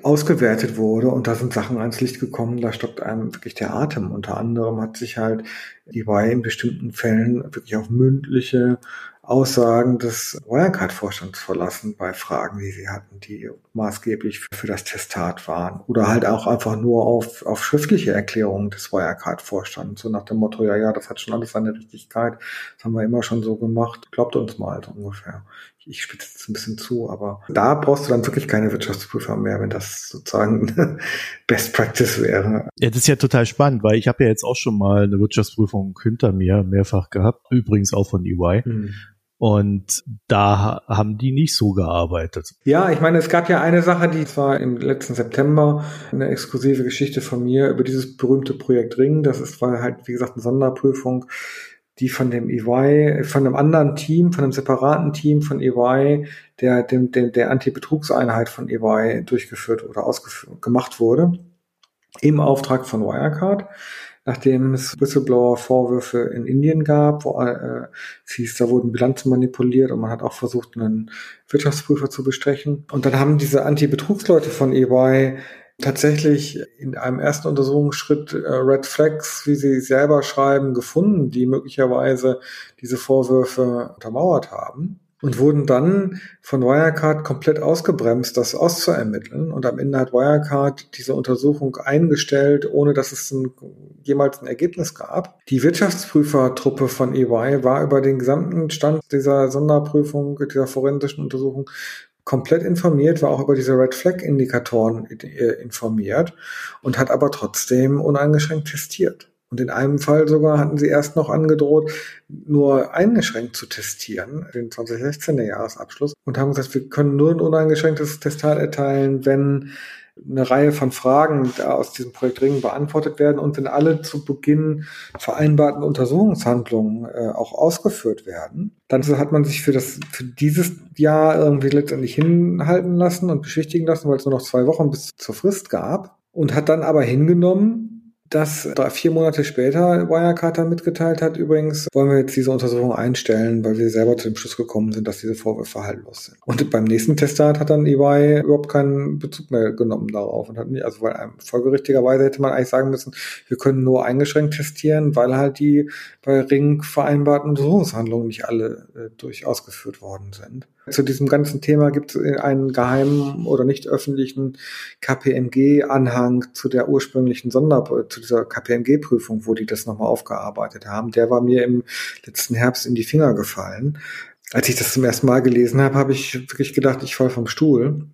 [SPEAKER 2] ausgewertet wurde und da sind Sachen ans Licht gekommen, da stockt einem wirklich der Atem. Unter anderem hat sich halt EY in bestimmten Fällen wirklich auf mündliche Aussagen des Wirecard-Vorstands verlassen bei Fragen, die sie hatten, die maßgeblich für das Testat waren. Oder halt auch einfach nur auf, auf schriftliche Erklärungen des Wirecard-Vorstands, so nach dem Motto, ja, ja, das hat schon alles seine Richtigkeit, das haben wir immer schon so gemacht, glaubt uns mal so ungefähr. Ich spitze jetzt ein bisschen zu, aber da brauchst du dann wirklich keine Wirtschaftsprüfer mehr, wenn das sozusagen Best Practice wäre.
[SPEAKER 1] Ja, das ist ja total spannend, weil ich habe ja jetzt auch schon mal eine Wirtschaftsprüfung hinter mir mehrfach gehabt, übrigens auch von EY. Mhm. Und da haben die nicht so gearbeitet.
[SPEAKER 2] Ja, ich meine, es gab ja eine Sache, die war im letzten September eine exklusive Geschichte von mir über dieses berühmte Projekt Ring. Das ist, war halt, wie gesagt, eine Sonderprüfung, die von dem EY, von einem anderen Team, von einem separaten Team von EY, der, dem, dem, der Anti-Betrugseinheit von EY durchgeführt oder ausgeführt, gemacht wurde. Im Auftrag von Wirecard nachdem es Whistleblower-Vorwürfe in Indien gab, wo äh, es hieß, da wurden Bilanzen manipuliert und man hat auch versucht, einen Wirtschaftsprüfer zu bestechen. Und dann haben diese Anti-Betrugsleute von EY tatsächlich in einem ersten Untersuchungsschritt äh, Red Flags, wie sie selber schreiben, gefunden, die möglicherweise diese Vorwürfe untermauert haben und wurden dann von Wirecard komplett ausgebremst, das auszuermitteln. Und am Ende hat Wirecard diese Untersuchung eingestellt, ohne dass es ein, jemals ein Ergebnis gab. Die Wirtschaftsprüfertruppe von EY war über den gesamten Stand dieser Sonderprüfung, dieser forensischen Untersuchung komplett informiert, war auch über diese Red Flag Indikatoren informiert und hat aber trotzdem uneingeschränkt testiert. Und in einem Fall sogar hatten sie erst noch angedroht, nur eingeschränkt zu testieren, den 2016er Jahresabschluss, und haben gesagt, wir können nur ein uneingeschränktes Testat erteilen, wenn eine Reihe von Fragen aus diesem Projekt dringend beantwortet werden und wenn alle zu Beginn vereinbarten Untersuchungshandlungen äh, auch ausgeführt werden. Dann hat man sich für das für dieses Jahr irgendwie letztendlich hinhalten lassen und beschwichtigen lassen, weil es nur noch zwei Wochen bis zur Frist gab und hat dann aber hingenommen, dass drei, vier Monate später Wirecard dann mitgeteilt hat, übrigens wollen wir jetzt diese Untersuchung einstellen, weil wir selber zu dem Schluss gekommen sind, dass diese Vorwürfe haltlos sind. Und beim nächsten Testat hat dann EY überhaupt keinen Bezug mehr genommen darauf und hat nicht, also weil ähm, folgerichtigerweise hätte man eigentlich sagen müssen, wir können nur eingeschränkt testieren, weil halt die bei Ring vereinbarten Untersuchungshandlungen nicht alle äh, durch ausgeführt worden sind. Zu diesem ganzen Thema gibt es einen geheimen oder nicht öffentlichen KPMG-Anhang zu der ursprünglichen Sonder, zu dieser KPMG-Prüfung, wo die das nochmal aufgearbeitet haben. Der war mir im letzten Herbst in die Finger gefallen. Als ich das zum ersten Mal gelesen habe, habe ich wirklich gedacht, ich fall vom Stuhl.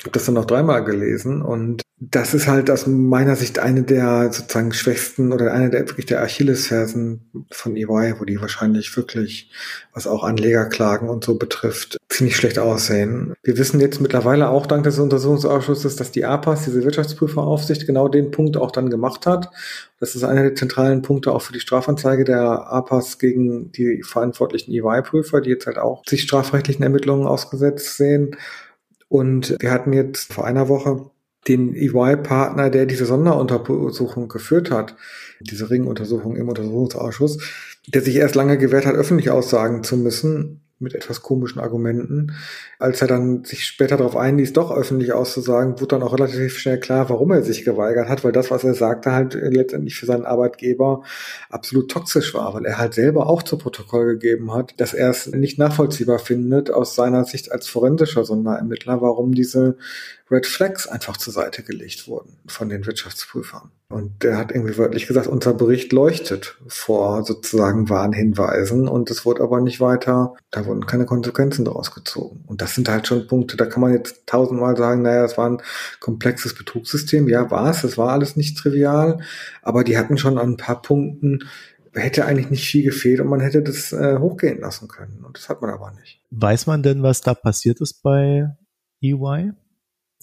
[SPEAKER 2] Habe das dann noch dreimal gelesen und das ist halt aus meiner Sicht eine der sozusagen schwächsten oder eine der wirklich der Achillesfersen von EY, wo die wahrscheinlich wirklich, was auch Anlegerklagen und so betrifft, ziemlich schlecht aussehen. Wir wissen jetzt mittlerweile auch dank des Untersuchungsausschusses, dass die APAS, diese Wirtschaftsprüferaufsicht, genau den Punkt auch dann gemacht hat. Das ist einer der zentralen Punkte auch für die Strafanzeige der APAS gegen die verantwortlichen EY-Prüfer, die jetzt halt auch sich strafrechtlichen Ermittlungen ausgesetzt sehen. Und wir hatten jetzt vor einer Woche den EY-Partner, der diese Sonderuntersuchung geführt hat, diese Ringuntersuchung im Untersuchungsausschuss, der sich erst lange gewehrt hat, öffentlich aussagen zu müssen, mit etwas komischen Argumenten. Als er dann sich später darauf einließ, doch öffentlich auszusagen, wurde dann auch relativ schnell klar, warum er sich geweigert hat, weil das, was er sagte, halt letztendlich für seinen Arbeitgeber absolut toxisch war, weil er halt selber auch zu Protokoll gegeben hat, dass er es nicht nachvollziehbar findet, aus seiner Sicht als forensischer Sonderermittler, warum diese Red Flags einfach zur Seite gelegt wurden von den Wirtschaftsprüfern. Und der hat irgendwie wörtlich gesagt, unser Bericht leuchtet vor sozusagen Warnhinweisen und es wurde aber nicht weiter, da wurden keine Konsequenzen daraus gezogen. Und das sind halt schon Punkte, da kann man jetzt tausendmal sagen, naja, es war ein komplexes Betrugssystem. Ja, war es, es war alles nicht trivial, aber die hatten schon an ein paar Punkten hätte eigentlich nicht viel gefehlt und man hätte das äh, hochgehen lassen können. Und das hat man aber nicht.
[SPEAKER 1] Weiß man denn, was da passiert ist bei EY?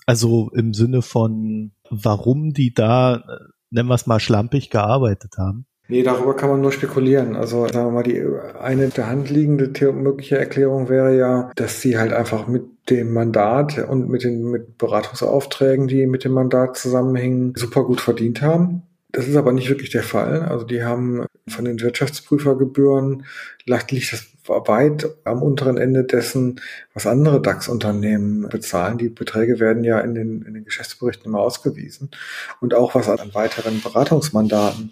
[SPEAKER 1] Also im Sinne von, warum die da, nennen wir es mal, schlampig gearbeitet haben?
[SPEAKER 2] Nee, darüber kann man nur spekulieren. Also sagen wir mal, die eine der Hand liegende mögliche Erklärung wäre ja, dass sie halt einfach mit dem Mandat und mit den mit Beratungsaufträgen, die mit dem Mandat zusammenhängen, super gut verdient haben. Das ist aber nicht wirklich der Fall. Also die haben von den Wirtschaftsprüfergebühren liegt das weit am unteren Ende dessen, was andere DAX-Unternehmen bezahlen. Die Beträge werden ja in den, in den Geschäftsberichten immer ausgewiesen. Und auch was an weiteren Beratungsmandaten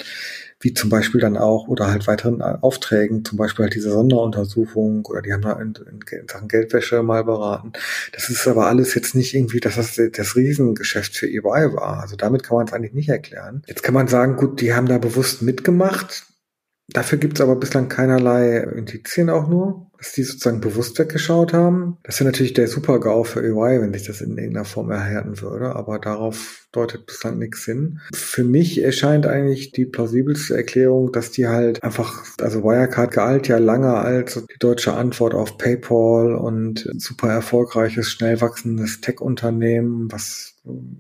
[SPEAKER 2] wie zum Beispiel dann auch oder halt weiteren Aufträgen, zum Beispiel halt diese Sonderuntersuchung oder die haben da in, in, in Sachen Geldwäsche mal beraten. Das ist aber alles jetzt nicht irgendwie, dass das das Riesengeschäft für EY war. Also damit kann man es eigentlich nicht erklären. Jetzt kann man sagen, gut, die haben da bewusst mitgemacht. Dafür gibt es aber bislang keinerlei Indizien auch nur, dass die sozusagen bewusst weggeschaut haben. Das wäre natürlich der Super-GAU für EY, wenn sich das in irgendeiner Form erhärten würde, aber darauf deutet bislang nichts hin. Für mich erscheint eigentlich die plausibelste Erklärung, dass die halt einfach, also Wirecard galt ja lange als die deutsche Antwort auf PayPal und super erfolgreiches, schnell wachsendes Tech-Unternehmen, was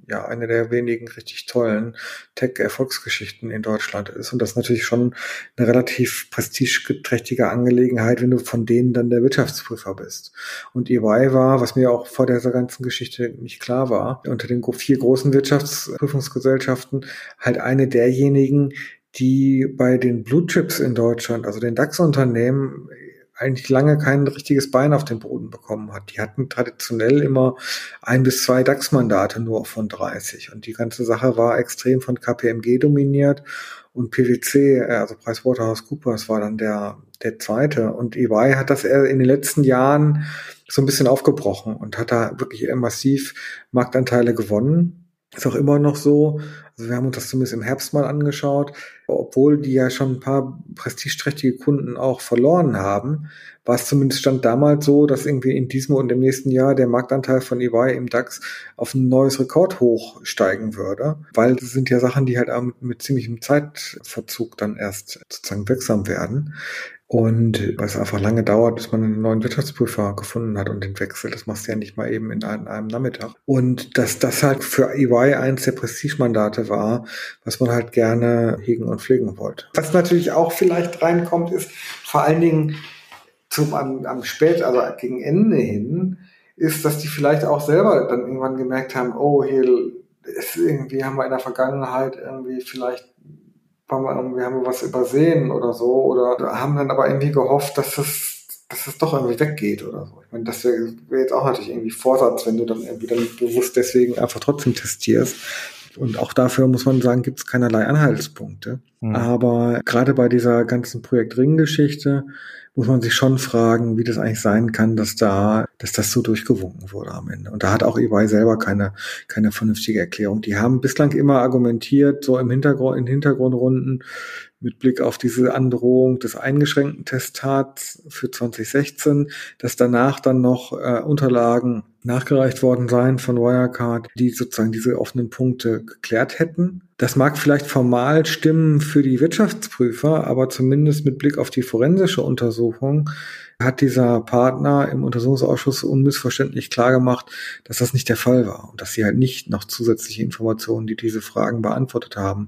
[SPEAKER 2] ja eine der wenigen richtig tollen Tech-Erfolgsgeschichten in Deutschland ist. Und das ist natürlich schon eine relativ prestigeträchtige Angelegenheit, wenn du von denen dann der Wirtschaftsprüfer bist. Und EY war, was mir auch vor dieser ganzen Geschichte nicht klar war, unter den vier großen Wirtschaftsprüfungsgesellschaften halt eine derjenigen, die bei den Blue Chips in Deutschland, also den DAX-Unternehmen, eigentlich lange kein richtiges Bein auf den Boden bekommen hat. Die hatten traditionell immer ein bis zwei DAX-Mandate nur von 30. Und die ganze Sache war extrem von KPMG dominiert und PwC, äh, also PricewaterhouseCoopers, war dann der, der zweite. Und EY hat das in den letzten Jahren so ein bisschen aufgebrochen und hat da wirklich massiv Marktanteile gewonnen. Ist auch immer noch so. Also wir haben uns das zumindest im Herbst mal angeschaut. Obwohl die ja schon ein paar prestigeträchtige Kunden auch verloren haben, war es zumindest stand damals so, dass irgendwie in diesem und im nächsten Jahr der Marktanteil von EY im DAX auf ein neues Rekordhoch steigen würde. Weil das sind ja Sachen, die halt mit, mit ziemlichem Zeitverzug dann erst sozusagen wirksam werden. Und was einfach lange dauert, bis man einen neuen Wirtschaftsprüfer gefunden hat und den Wechsel. Das machst du ja nicht mal eben in einem, einem Nachmittag. Und dass das halt für EY eins der Prestigemandate war, was man halt gerne hegen und pflegen wollte. Was natürlich auch vielleicht reinkommt, ist vor allen Dingen zum am, am spät, also gegen Ende hin, ist, dass die vielleicht auch selber dann irgendwann gemerkt haben, oh, hier ist irgendwie haben wir in der Vergangenheit irgendwie vielleicht haben wir irgendwie haben wir was übersehen oder so oder haben dann aber irgendwie gehofft, dass es dass es doch irgendwie weggeht oder so. Ich meine, das wäre wär jetzt auch natürlich irgendwie Vorsatz, wenn du dann irgendwie dann bewusst deswegen einfach trotzdem testierst. Und auch dafür muss man sagen, gibt es keinerlei Anhaltspunkte. Mhm. Aber gerade bei dieser ganzen Projekt Ring-Geschichte muss man sich schon fragen, wie das eigentlich sein kann, dass da, dass das so durchgewunken wurde am Ende. Und da hat auch EY selber keine, keine vernünftige Erklärung. Die haben bislang immer argumentiert, so im Hintergrund, in Hintergrundrunden, mit Blick auf diese Androhung des eingeschränkten Testats für 2016, dass danach dann noch äh, Unterlagen nachgereicht worden seien von Wirecard, die sozusagen diese offenen Punkte geklärt hätten. Das mag vielleicht formal stimmen für die Wirtschaftsprüfer, aber zumindest mit Blick auf die forensische Untersuchung hat dieser Partner im Untersuchungsausschuss unmissverständlich klargemacht, dass das nicht der Fall war und dass sie halt nicht noch zusätzliche Informationen, die diese Fragen beantwortet haben,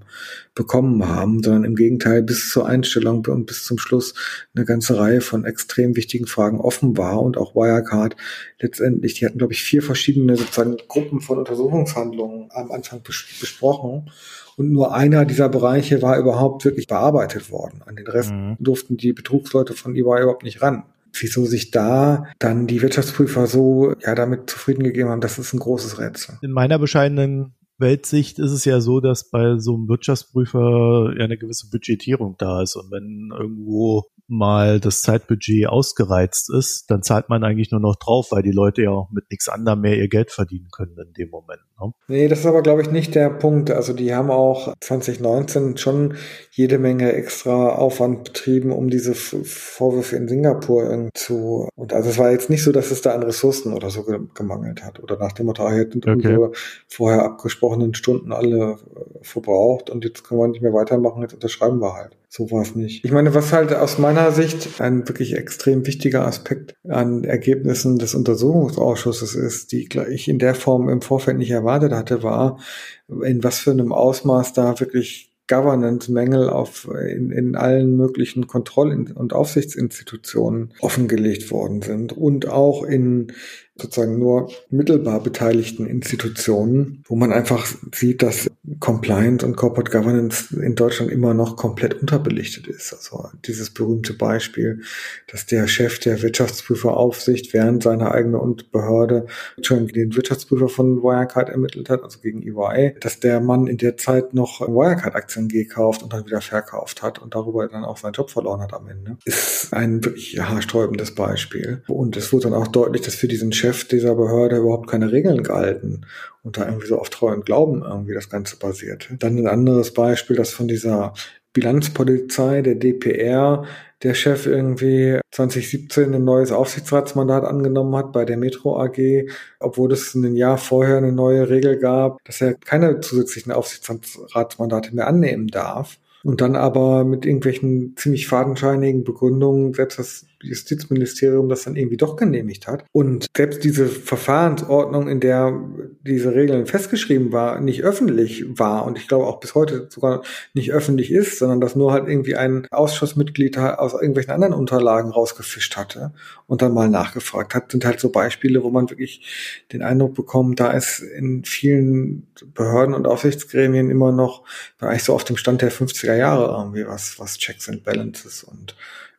[SPEAKER 2] bekommen haben, sondern im Gegenteil bis zur Einstellung und bis zum Schluss eine ganze Reihe von extrem wichtigen Fragen offen war und auch Wirecard letztendlich, die hatten glaube ich vier verschiedene sozusagen Gruppen von Untersuchungshandlungen am Anfang bes besprochen und nur einer dieser Bereiche war überhaupt wirklich bearbeitet worden. An den Rest mhm. durften die Betrugsleute von EY überhaupt nicht ran wieso sich da dann die Wirtschaftsprüfer so ja damit zufrieden gegeben haben, das ist ein großes Rätsel.
[SPEAKER 1] In meiner bescheidenen Weltsicht ist es ja so, dass bei so einem Wirtschaftsprüfer ja eine gewisse Budgetierung da ist. Und wenn irgendwo mal das Zeitbudget ausgereizt ist, dann zahlt man eigentlich nur noch drauf, weil die Leute ja auch mit nichts anderem mehr ihr Geld verdienen können in dem Moment.
[SPEAKER 2] Ne? Nee, das ist aber, glaube ich, nicht der Punkt. Also die haben auch 2019 schon jede Menge extra Aufwand betrieben, um diese Vorwürfe in Singapur zu. Und also es war jetzt nicht so, dass es da an Ressourcen oder so gemangelt hat. Oder nach dem Motto, ah, hätten okay. unsere vorher abgesprochenen Stunden alle äh, verbraucht und jetzt können wir nicht mehr weitermachen, jetzt unterschreiben wir halt. So war es nicht. Ich meine, was halt aus meiner Sicht ein wirklich extrem wichtiger Aspekt an Ergebnissen des Untersuchungsausschusses ist, die ich in der Form im Vorfeld nicht erwartet hatte, war, in was für einem Ausmaß da wirklich Governance-Mängel auf, in, in allen möglichen Kontroll- und Aufsichtsinstitutionen offengelegt worden sind und auch in sozusagen nur mittelbar beteiligten Institutionen, wo man einfach sieht, dass Compliance und Corporate Governance in Deutschland immer noch komplett unterbelichtet ist. Also dieses berühmte Beispiel, dass der Chef der Wirtschaftsprüferaufsicht während seiner eigenen Behörde schon den Wirtschaftsprüfer von Wirecard ermittelt hat, also gegen EY, dass der Mann in der Zeit noch Wirecard-Aktien gekauft und dann wieder verkauft hat und darüber dann auch seinen Job verloren hat am Ende, ist ein wirklich haarsträubendes Beispiel. Und es wurde dann auch deutlich, dass für diesen Chef Chef dieser Behörde überhaupt keine Regeln gehalten und da irgendwie so auf Treu und Glauben irgendwie das Ganze basiert. Dann ein anderes Beispiel, das von dieser Bilanzpolizei, der DPR, der Chef irgendwie 2017 ein neues Aufsichtsratsmandat angenommen hat bei der Metro AG, obwohl es ein Jahr vorher eine neue Regel gab, dass er keine zusätzlichen Aufsichtsratsmandate mehr annehmen darf. Und dann aber mit irgendwelchen ziemlich fadenscheinigen Begründungen selbst das Justizministerium das dann irgendwie doch genehmigt hat. Und selbst diese Verfahrensordnung, in der diese Regeln festgeschrieben war, nicht öffentlich war und ich glaube auch bis heute sogar nicht öffentlich ist, sondern dass nur halt irgendwie ein Ausschussmitglied aus irgendwelchen anderen Unterlagen rausgefischt hatte und dann mal nachgefragt hat, sind halt so Beispiele, wo man wirklich den Eindruck bekommt, da ist in vielen Behörden und Aufsichtsgremien immer noch eigentlich so auf dem Stand der 50er Jahre irgendwie was, was Checks and Balances und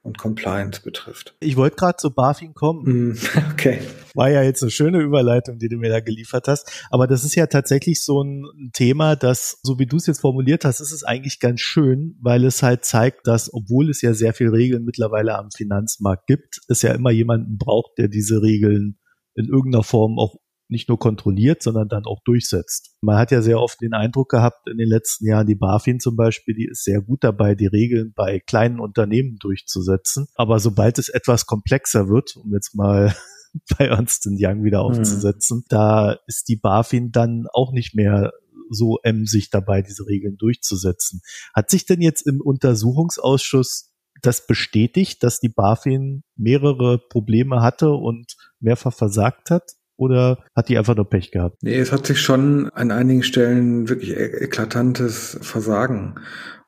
[SPEAKER 2] und Compliance betrifft.
[SPEAKER 1] Ich wollte gerade zu BaFin kommen.
[SPEAKER 2] Mm, okay.
[SPEAKER 1] War ja jetzt eine schöne Überleitung, die du mir da geliefert hast. Aber das ist ja tatsächlich so ein Thema, das, so wie du es jetzt formuliert hast, ist es eigentlich ganz schön, weil es halt zeigt, dass, obwohl es ja sehr viele Regeln mittlerweile am Finanzmarkt gibt, es ja immer jemanden braucht, der diese Regeln in irgendeiner Form auch nicht nur kontrolliert, sondern dann auch durchsetzt. Man hat ja sehr oft den Eindruck gehabt in den letzten Jahren, die BaFin zum Beispiel, die ist sehr gut dabei, die Regeln bei kleinen Unternehmen durchzusetzen. Aber sobald es etwas komplexer wird, um jetzt mal bei Ernst Young wieder hm. aufzusetzen, hm. da ist die BaFin dann auch nicht mehr so emsig dabei, diese Regeln durchzusetzen. Hat sich denn jetzt im Untersuchungsausschuss das bestätigt, dass die BaFin mehrere Probleme hatte und mehrfach versagt hat? Oder hat die einfach nur Pech gehabt?
[SPEAKER 2] Nee, es hat sich schon an einigen Stellen wirklich e-, eklatantes Versagen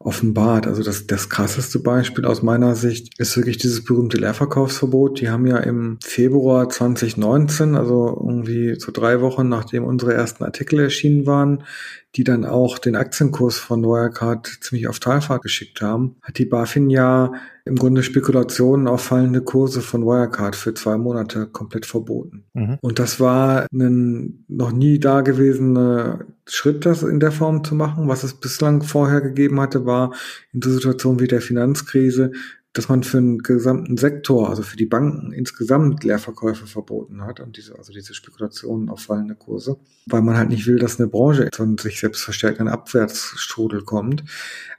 [SPEAKER 2] offenbart. Also das, das krasseste Beispiel aus meiner Sicht ist wirklich dieses berühmte Leerverkaufsverbot. Die haben ja im Februar 2019, also irgendwie so drei Wochen nachdem unsere ersten Artikel erschienen waren, die dann auch den Aktienkurs von Wirecard ziemlich auf Talfahrt geschickt haben, hat die BaFin ja im Grunde Spekulationen auf fallende Kurse von Wirecard für zwei Monate komplett verboten. Mhm. Und das war ein noch nie dagewesener Schritt, das in der Form zu machen. Was es bislang vorher gegeben hatte, war in so Situationen wie der Finanzkrise dass man für einen gesamten Sektor, also für die Banken insgesamt Leerverkäufe verboten hat und diese, also diese Spekulationen auf fallende Kurse, weil man halt nicht will, dass eine Branche von sich selbst verstärkenden Abwärtsstrudel kommt.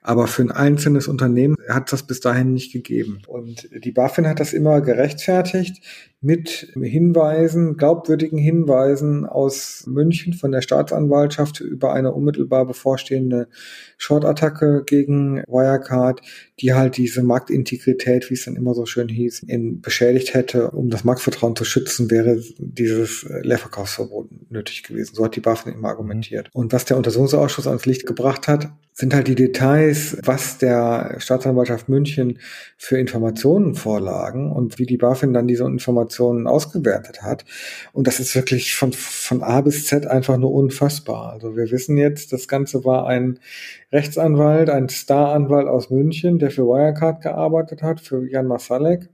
[SPEAKER 2] Aber für ein einzelnes Unternehmen hat das bis dahin nicht gegeben. Und die BaFin hat das immer gerechtfertigt mit Hinweisen, glaubwürdigen Hinweisen aus München von der Staatsanwaltschaft über eine unmittelbar bevorstehende Short-Attacke gegen Wirecard, die halt diese Marktintegrität, wie es dann immer so schön hieß, in, beschädigt hätte. Um das Marktvertrauen zu schützen, wäre dieses Leerverkaufsverbot nötig gewesen. So hat die BaFin immer argumentiert. Und was der Untersuchungsausschuss ans Licht gebracht hat, sind halt die Details, was der Staatsanwaltschaft München für Informationen vorlagen und wie die BaFin dann diese Informationen ausgewertet hat. Und das ist wirklich von, von A bis Z einfach nur unfassbar. Also wir wissen jetzt, das Ganze war ein Rechtsanwalt, ein Staranwalt aus München, der für Wirecard gearbeitet hat, für Jan Masalek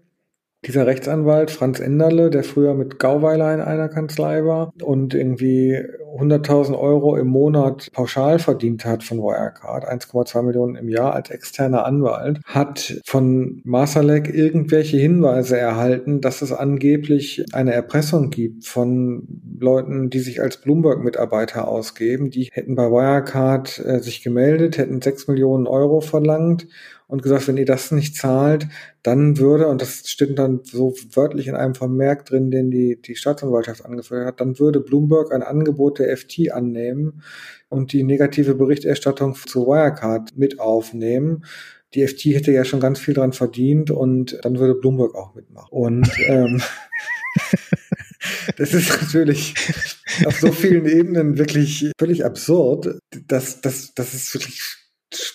[SPEAKER 2] dieser Rechtsanwalt Franz Enderle, der früher mit Gauweiler in einer Kanzlei war und irgendwie 100.000 Euro im Monat pauschal verdient hat von Wirecard, 1,2 Millionen im Jahr als externer Anwalt, hat von Masalek irgendwelche Hinweise erhalten, dass es angeblich eine Erpressung gibt von Leuten, die sich als Bloomberg-Mitarbeiter ausgeben. Die hätten bei Wirecard äh, sich gemeldet, hätten 6 Millionen Euro verlangt und gesagt, wenn ihr das nicht zahlt, dann würde, und das steht dann so wörtlich in einem Vermerk drin, den die, die Staatsanwaltschaft angeführt hat, dann würde Bloomberg ein Angebot der FT annehmen und die negative Berichterstattung zu Wirecard mit aufnehmen. Die FT hätte ja schon ganz viel dran verdient und dann würde Bloomberg auch mitmachen. Und ähm, das ist natürlich auf so vielen Ebenen wirklich völlig absurd, dass, dass, dass es wirklich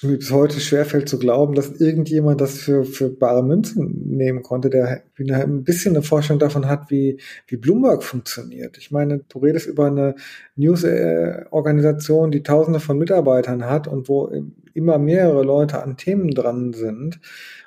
[SPEAKER 2] mir bis heute schwerfällt zu glauben, dass irgendjemand das für, für bare Münzen nehmen konnte, der ein bisschen eine Vorstellung davon hat, wie, wie Bloomberg funktioniert. Ich meine, du redest über eine News-Organisation, die tausende von Mitarbeitern hat und wo immer mehrere Leute an Themen dran sind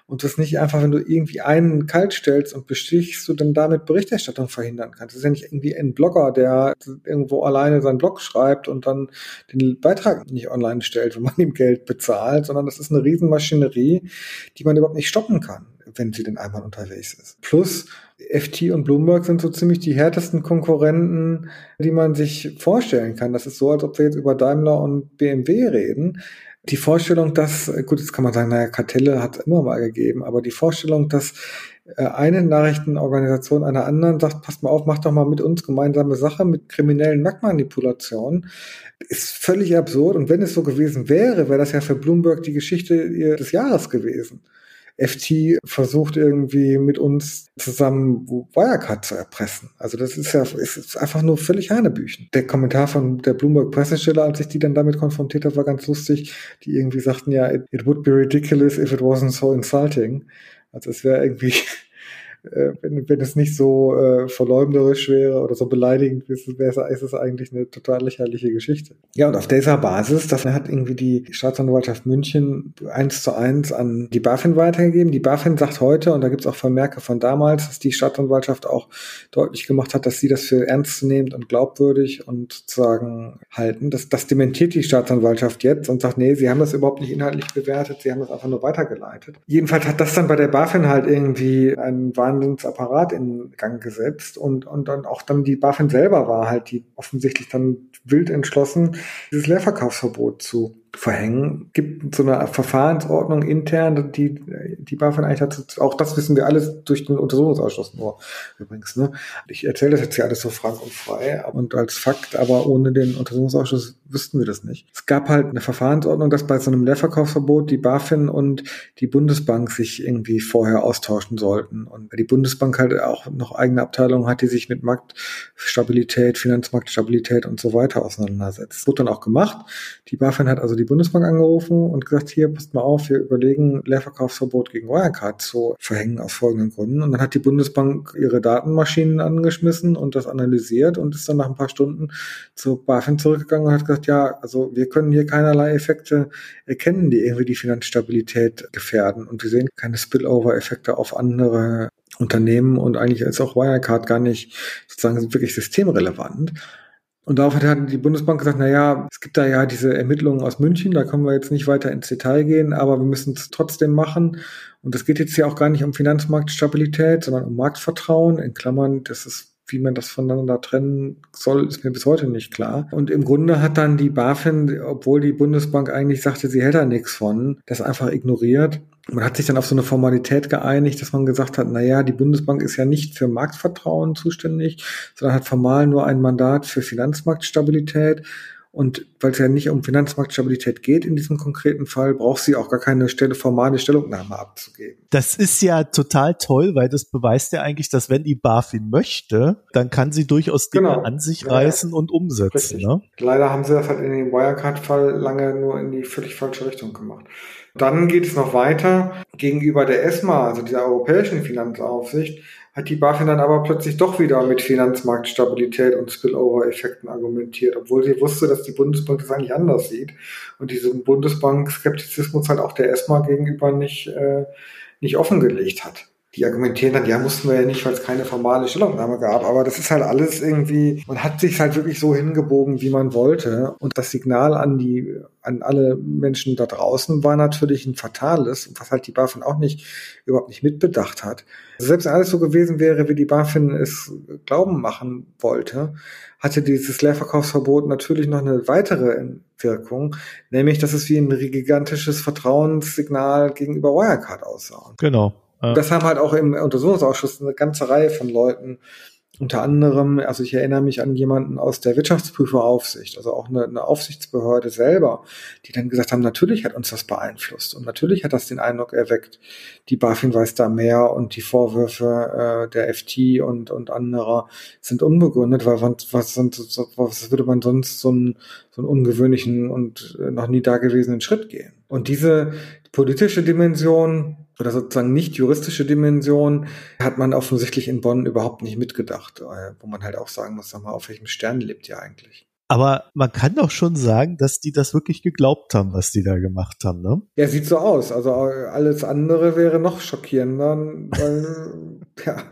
[SPEAKER 2] und das nicht einfach, wenn du irgendwie einen kalt stellst und bestichst, du dann damit Berichterstattung verhindern kannst. Das ist ja nicht irgendwie ein Blogger, der irgendwo alleine seinen Blog schreibt und dann den Beitrag nicht online stellt, wenn man ihm Geld bezahlt, sondern das ist eine Riesenmaschinerie, die man überhaupt nicht stoppen kann, wenn sie denn einmal unterwegs ist. Plus, FT und Bloomberg sind so ziemlich die härtesten Konkurrenten, die man sich vorstellen kann. Das ist so, als ob wir jetzt über Daimler und BMW reden die Vorstellung, dass, gut, jetzt kann man sagen, naja, Kartelle hat es immer mal gegeben, aber die Vorstellung, dass äh, eine Nachrichtenorganisation einer anderen sagt, passt mal auf, macht doch mal mit uns gemeinsame Sache mit kriminellen Marktmanipulationen, ist völlig absurd. Und wenn es so gewesen wäre, wäre das ja für Bloomberg die Geschichte des Jahres gewesen. FT versucht irgendwie mit uns zusammen Wirecard zu erpressen. Also das ist ja ist einfach nur völlig Hanebüchen. Der Kommentar von der Bloomberg Pressestelle, als ich die dann damit konfrontiert habe, war ganz lustig. Die irgendwie sagten ja, it, it would be ridiculous if it wasn't so insulting. Also es wäre irgendwie wenn, wenn es nicht so äh, verleumderisch wäre oder so beleidigend wäre, ist es eigentlich eine total lächerliche Geschichte. Ja, und auf dieser Basis, das hat irgendwie die Staatsanwaltschaft München eins zu eins an die BaFin weitergegeben. Die BaFin sagt heute, und da gibt es auch Vermerke von damals, dass die Staatsanwaltschaft auch deutlich gemacht hat, dass sie das für ernstzunehmend und glaubwürdig und sozusagen halten. Das, das dementiert die Staatsanwaltschaft jetzt und sagt, nee, sie haben das überhaupt nicht inhaltlich bewertet, sie haben das einfach nur weitergeleitet. Jedenfalls hat das dann bei der BaFin halt irgendwie einen Wahnsinnsapparat in Gang gesetzt und, und dann auch dann die BaFin selber war halt die offensichtlich dann wild entschlossen, dieses Leerverkaufsverbot zu verhängen. Gibt so eine Verfahrensordnung intern, die die BaFin eigentlich dazu, auch das wissen wir alles durch den Untersuchungsausschuss nur übrigens. Ne? Ich erzähle das jetzt hier alles so frank und frei und als Fakt, aber ohne den Untersuchungsausschuss wüssten wir das nicht. Es gab halt eine Verfahrensordnung, dass bei so einem Leerverkaufsverbot die BaFin und die Bundesbank sich irgendwie vorher austauschen sollten und die Bundesbank halt auch noch eigene Abteilungen hat, die sich mit Marktstabilität, Finanzmarktstabilität und so weiter auseinandersetzt. Das wurde dann auch gemacht. Die BaFin hat also die die Bundesbank angerufen und gesagt, hier, passt mal auf, wir überlegen, Leerverkaufsverbot gegen Wirecard zu verhängen aus folgenden Gründen. Und dann hat die Bundesbank ihre Datenmaschinen angeschmissen und das analysiert und ist dann nach ein paar Stunden zu BaFin zurückgegangen und hat gesagt, ja, also wir können hier keinerlei Effekte erkennen, die irgendwie die Finanzstabilität gefährden. Und wir sehen keine Spillover-Effekte auf andere Unternehmen und eigentlich ist auch Wirecard gar nicht sozusagen wirklich systemrelevant. Und darauf hat die Bundesbank gesagt, na ja, es gibt da ja diese Ermittlungen aus München, da können wir jetzt nicht weiter ins Detail gehen, aber wir müssen es trotzdem machen. Und es geht jetzt ja auch gar nicht um Finanzmarktstabilität, sondern um Marktvertrauen. In Klammern, das ist wie man das voneinander trennen soll, ist mir bis heute nicht klar. Und im Grunde hat dann die BaFin, obwohl die Bundesbank eigentlich sagte, sie hätte da nichts von, das einfach ignoriert. Man hat sich dann auf so eine Formalität geeinigt, dass man gesagt hat, na ja, die Bundesbank ist ja nicht für Marktvertrauen zuständig, sondern hat formal nur ein Mandat für Finanzmarktstabilität. Und weil es ja nicht um Finanzmarktstabilität geht in diesem konkreten Fall, braucht sie auch gar keine Stelle, formale Stellungnahme abzugeben.
[SPEAKER 1] Das ist ja total toll, weil das beweist ja eigentlich, dass wenn die BaFin möchte, dann kann sie durchaus Dinge genau. an sich reißen ja, und umsetzen. Ne?
[SPEAKER 2] Leider haben sie das halt in dem Wirecard-Fall lange nur in die völlig falsche Richtung gemacht. Dann geht es noch weiter. Gegenüber der ESMA, also dieser europäischen Finanzaufsicht, hat die BaFin dann aber plötzlich doch wieder mit Finanzmarktstabilität und Spillover-Effekten argumentiert, obwohl sie wusste, dass die Bundesbank das eigentlich anders sieht und diesen Bundesbank-Skeptizismus halt auch der ESMA gegenüber nicht, äh, nicht offengelegt hat. Die argumentieren dann, ja, mussten wir ja nicht, weil es keine formale Stellungnahme gab. Aber das ist halt alles irgendwie, man hat sich halt wirklich so hingebogen, wie man wollte. Und das Signal an die, an alle Menschen da draußen war natürlich ein fatales, was halt die BaFin auch nicht, überhaupt nicht mitbedacht hat. Also selbst alles so gewesen wäre, wie die BaFin es glauben machen wollte, hatte dieses Leerverkaufsverbot natürlich noch eine weitere Wirkung, nämlich dass es wie ein gigantisches Vertrauenssignal gegenüber Wirecard aussah.
[SPEAKER 1] Genau.
[SPEAKER 2] Das haben halt auch im Untersuchungsausschuss eine ganze Reihe von Leuten unter anderem, also ich erinnere mich an jemanden aus der Wirtschaftsprüferaufsicht, also auch eine, eine, Aufsichtsbehörde selber, die dann gesagt haben, natürlich hat uns das beeinflusst und natürlich hat das den Eindruck erweckt, die BaFin weiß da mehr und die Vorwürfe äh, der FT und, und anderer sind unbegründet, weil was, was, was würde man sonst so einen, so einen ungewöhnlichen und noch nie dagewesenen Schritt gehen? Und diese politische Dimension oder sozusagen nicht juristische Dimension hat man offensichtlich in Bonn überhaupt nicht mitgedacht, äh, wo man halt auch sagen muss, sag mal, auf welchem Stern lebt ihr eigentlich?
[SPEAKER 1] Aber man kann doch schon sagen, dass die das wirklich geglaubt haben, was die da gemacht haben, ne?
[SPEAKER 2] Ja, sieht so aus. Also äh, alles andere wäre noch schockierender, weil ja,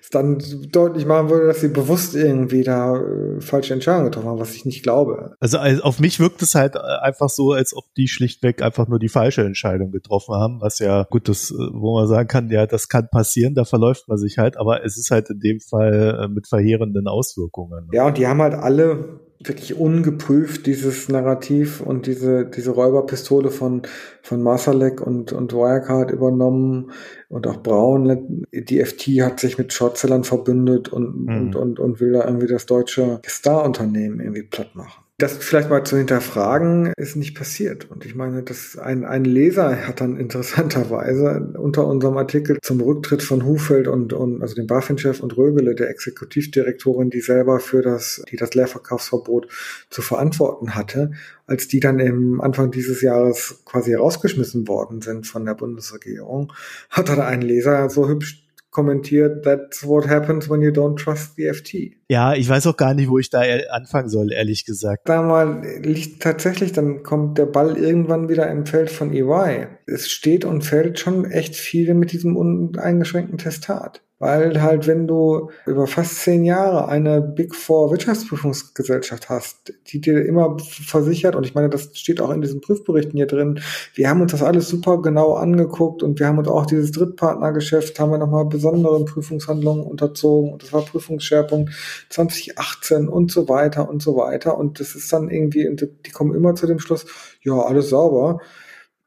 [SPEAKER 2] es dann deutlich machen würde, dass sie bewusst irgendwie da äh, falsche Entscheidungen getroffen haben, was ich nicht glaube.
[SPEAKER 1] Also auf mich wirkt es halt äh, einfach so, als ob die schlichtweg einfach nur die falsche Entscheidung getroffen haben, was ja gut ist, wo man sagen kann, ja, das kann passieren, da verläuft man sich halt, aber es ist halt in dem Fall mit verheerenden Auswirkungen.
[SPEAKER 2] Ne? Ja, und die haben halt alle wirklich ungeprüft dieses Narrativ und diese, diese Räuberpistole von, von Masalek und, und Wirecard übernommen und auch Braun. Die FT hat sich mit Shortsellern verbündet und, mhm. und, und, und will da irgendwie das deutsche Star-Unternehmen irgendwie platt machen das vielleicht mal zu hinterfragen, ist nicht passiert. Und ich meine, dass ein, ein Leser hat dann interessanterweise unter unserem Artikel zum Rücktritt von Hufeld und, und also dem BaFin-Chef und Rögele, der Exekutivdirektorin, die selber für das, die das Leerverkaufsverbot zu verantworten hatte, als die dann im Anfang dieses Jahres quasi rausgeschmissen worden sind von der Bundesregierung, hat dann ein Leser so hübsch kommentiert, that's what happens when you don't trust the FT.
[SPEAKER 1] Ja, ich weiß auch gar nicht, wo ich da anfangen soll, ehrlich gesagt.
[SPEAKER 2] Da mal liegt tatsächlich, dann kommt der Ball irgendwann wieder im Feld von EY. Es steht und fällt schon echt viel mit diesem uneingeschränkten Testat. Weil halt, wenn du über fast zehn Jahre eine Big Four Wirtschaftsprüfungsgesellschaft hast, die dir immer versichert, und ich meine, das steht auch in diesen Prüfberichten hier drin, wir haben uns das alles super genau angeguckt und wir haben uns auch dieses Drittpartnergeschäft, haben wir nochmal besonderen Prüfungshandlungen unterzogen und das war Prüfungsschwerpunkt 2018 und so weiter und so weiter. Und das ist dann irgendwie, die kommen immer zu dem Schluss, ja, alles sauber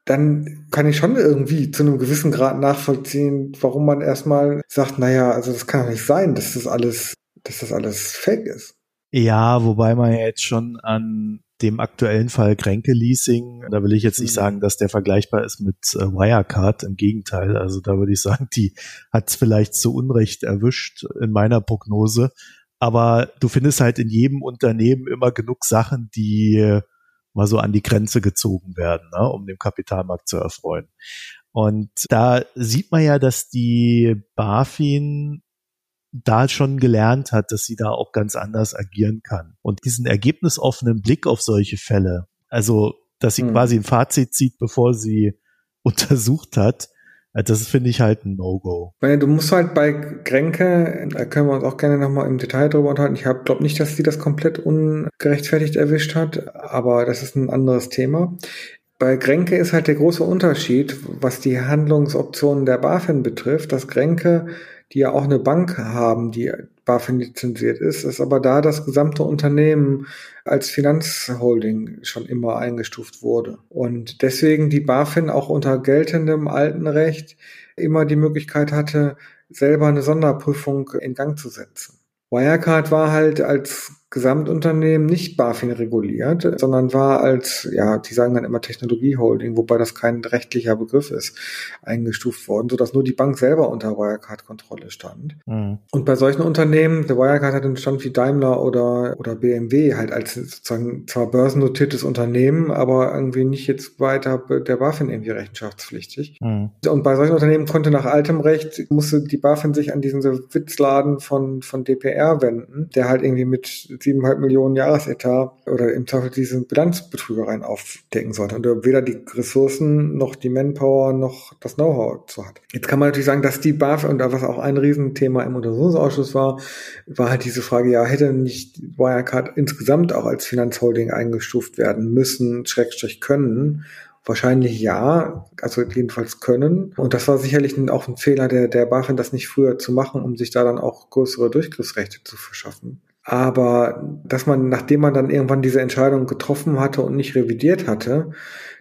[SPEAKER 2] dann kann ich schon irgendwie zu einem gewissen Grad nachvollziehen, warum man erstmal sagt, naja, also das kann doch nicht sein, dass das alles, dass das alles fake ist.
[SPEAKER 1] Ja, wobei man ja jetzt schon an dem aktuellen Fall Kränke Leasing, da will ich jetzt nicht mhm. sagen, dass der vergleichbar ist mit äh, Wirecard, im Gegenteil, also da würde ich sagen, die hat es vielleicht zu Unrecht erwischt in meiner Prognose, aber du findest halt in jedem Unternehmen immer genug Sachen, die mal so an die Grenze gezogen werden, ne, um dem Kapitalmarkt zu erfreuen. Und da sieht man ja, dass die BaFin da schon gelernt hat, dass sie da auch ganz anders agieren kann. Und diesen ergebnisoffenen Blick auf solche Fälle, also dass sie hm. quasi ein Fazit zieht, bevor sie untersucht hat, das finde ich halt ein No-Go.
[SPEAKER 2] Du musst halt bei Kränke, da können wir uns auch gerne nochmal im Detail drüber unterhalten. Ich glaube nicht, dass sie das komplett ungerechtfertigt erwischt hat, aber das ist ein anderes Thema. Bei Kränke ist halt der große Unterschied, was die Handlungsoptionen der BaFin betrifft, dass Kränke, die ja auch eine Bank haben, die BaFin lizenziert ist, ist aber da das gesamte Unternehmen als Finanzholding schon immer eingestuft wurde. Und deswegen die BaFin auch unter geltendem alten Recht immer die Möglichkeit hatte, selber eine Sonderprüfung in Gang zu setzen. Wirecard war halt als Gesamtunternehmen nicht BaFin reguliert, sondern war als, ja, die sagen dann immer Technologieholding, wobei das kein rechtlicher Begriff ist, eingestuft worden, sodass nur die Bank selber unter Wirecard-Kontrolle stand. Mhm. Und bei solchen Unternehmen, der Wirecard hat einen Stand wie Daimler oder, oder BMW halt als sozusagen zwar börsennotiertes Unternehmen, aber irgendwie nicht jetzt weiter der BaFin irgendwie rechenschaftspflichtig. Mhm. Und bei solchen Unternehmen konnte nach altem Recht, musste die BaFin sich an diesen Witzladen von, von DPR wenden, der halt irgendwie mit siebeneinhalb Millionen Jahresetat oder im Zweifel diese Bilanzbetrügereien aufdecken sollte und weder die Ressourcen noch die Manpower noch das Know-how zu hat. Jetzt kann man natürlich sagen, dass die BAF und was auch ein Riesenthema im Untersuchungsausschuss war, war halt diese Frage, ja, hätte nicht Wirecard insgesamt auch als Finanzholding eingestuft werden müssen, Schrägstrich können, Wahrscheinlich ja, also jedenfalls können. Und das war sicherlich auch ein Fehler der, der BaFin, das nicht früher zu machen, um sich da dann auch größere Durchgriffsrechte zu verschaffen. Aber dass man, nachdem man dann irgendwann diese Entscheidung getroffen hatte und nicht revidiert hatte,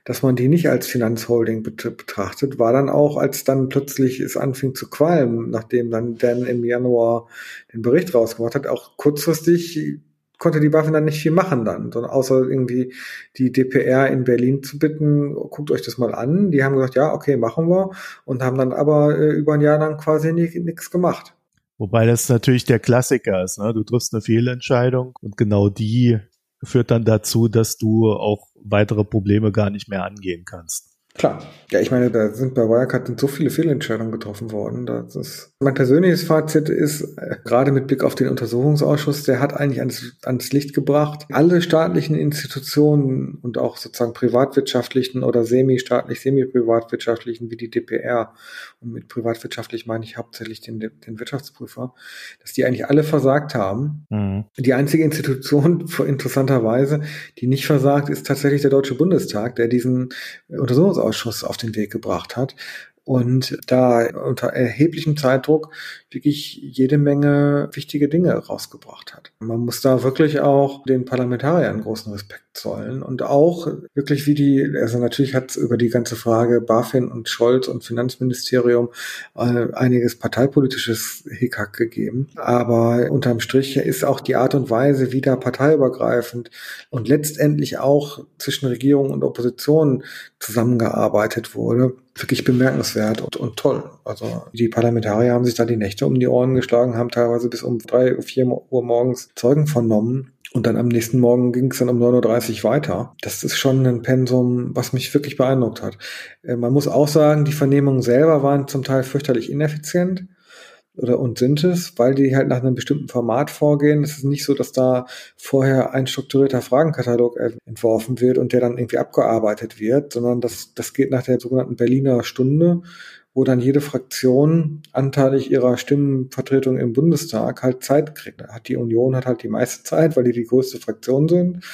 [SPEAKER 2] dass man die nicht als Finanzholding betrachtet, war dann auch, als dann plötzlich es anfing zu qualmen, nachdem dann Dan im Januar den Bericht rausgebracht hat, auch kurzfristig konnte die BaFin dann nicht viel machen dann, sondern außer irgendwie die DPR in Berlin zu bitten, guckt euch das mal an. Die haben gesagt, ja, okay, machen wir und haben dann aber äh, über ein Jahr lang quasi nichts gemacht.
[SPEAKER 1] Wobei das natürlich der Klassiker ist, ne? Du triffst eine Fehlentscheidung und genau die führt dann dazu, dass du auch weitere Probleme gar nicht mehr angehen kannst.
[SPEAKER 2] Klar. Ja, ich meine, da sind bei Wirecard sind so viele Fehlentscheidungen getroffen worden. Das ist mein persönliches Fazit ist, äh, gerade mit Blick auf den Untersuchungsausschuss, der hat eigentlich ans, ans Licht gebracht, alle staatlichen Institutionen und auch sozusagen privatwirtschaftlichen oder semi-staatlich, semi-privatwirtschaftlichen wie die DPR, und mit privatwirtschaftlich meine ich hauptsächlich den, den Wirtschaftsprüfer, dass die eigentlich alle versagt haben. Mhm. Die einzige Institution, interessanterweise, die nicht versagt, ist tatsächlich der Deutsche Bundestag, der diesen Untersuchungsausschuss Untersuchungsausschuss auf den Weg gebracht hat und da unter erheblichem Zeitdruck wirklich jede Menge wichtige Dinge rausgebracht hat. Man muss da wirklich auch den Parlamentariern großen Respekt zollen und auch wirklich wie die, also natürlich hat es über die ganze Frage BaFin und Scholz und Finanzministerium äh, einiges parteipolitisches Hickhack gegeben, aber unterm Strich ist auch die Art und Weise, wie da parteiübergreifend und letztendlich auch zwischen Regierung und Opposition zusammengearbeitet wurde, wirklich bemerkenswert und, und toll. Also die Parlamentarier haben sich da die Nächte um die Ohren geschlagen, haben teilweise bis um drei, vier Uhr morgens Zeugen vernommen. Und dann am nächsten Morgen ging es dann um 9.30 Uhr weiter. Das ist schon ein Pensum, was mich wirklich beeindruckt hat. Äh, man muss auch sagen, die Vernehmungen selber waren zum Teil fürchterlich ineffizient oder und sind es, weil die halt nach einem bestimmten Format vorgehen. Es ist nicht so, dass da vorher ein strukturierter Fragenkatalog entworfen wird und der dann irgendwie abgearbeitet wird, sondern das, das geht nach der sogenannten Berliner Stunde, wo dann jede Fraktion anteilig ihrer Stimmenvertretung im Bundestag halt Zeit kriegt. Hat die Union hat halt die meiste Zeit, weil die die größte Fraktion sind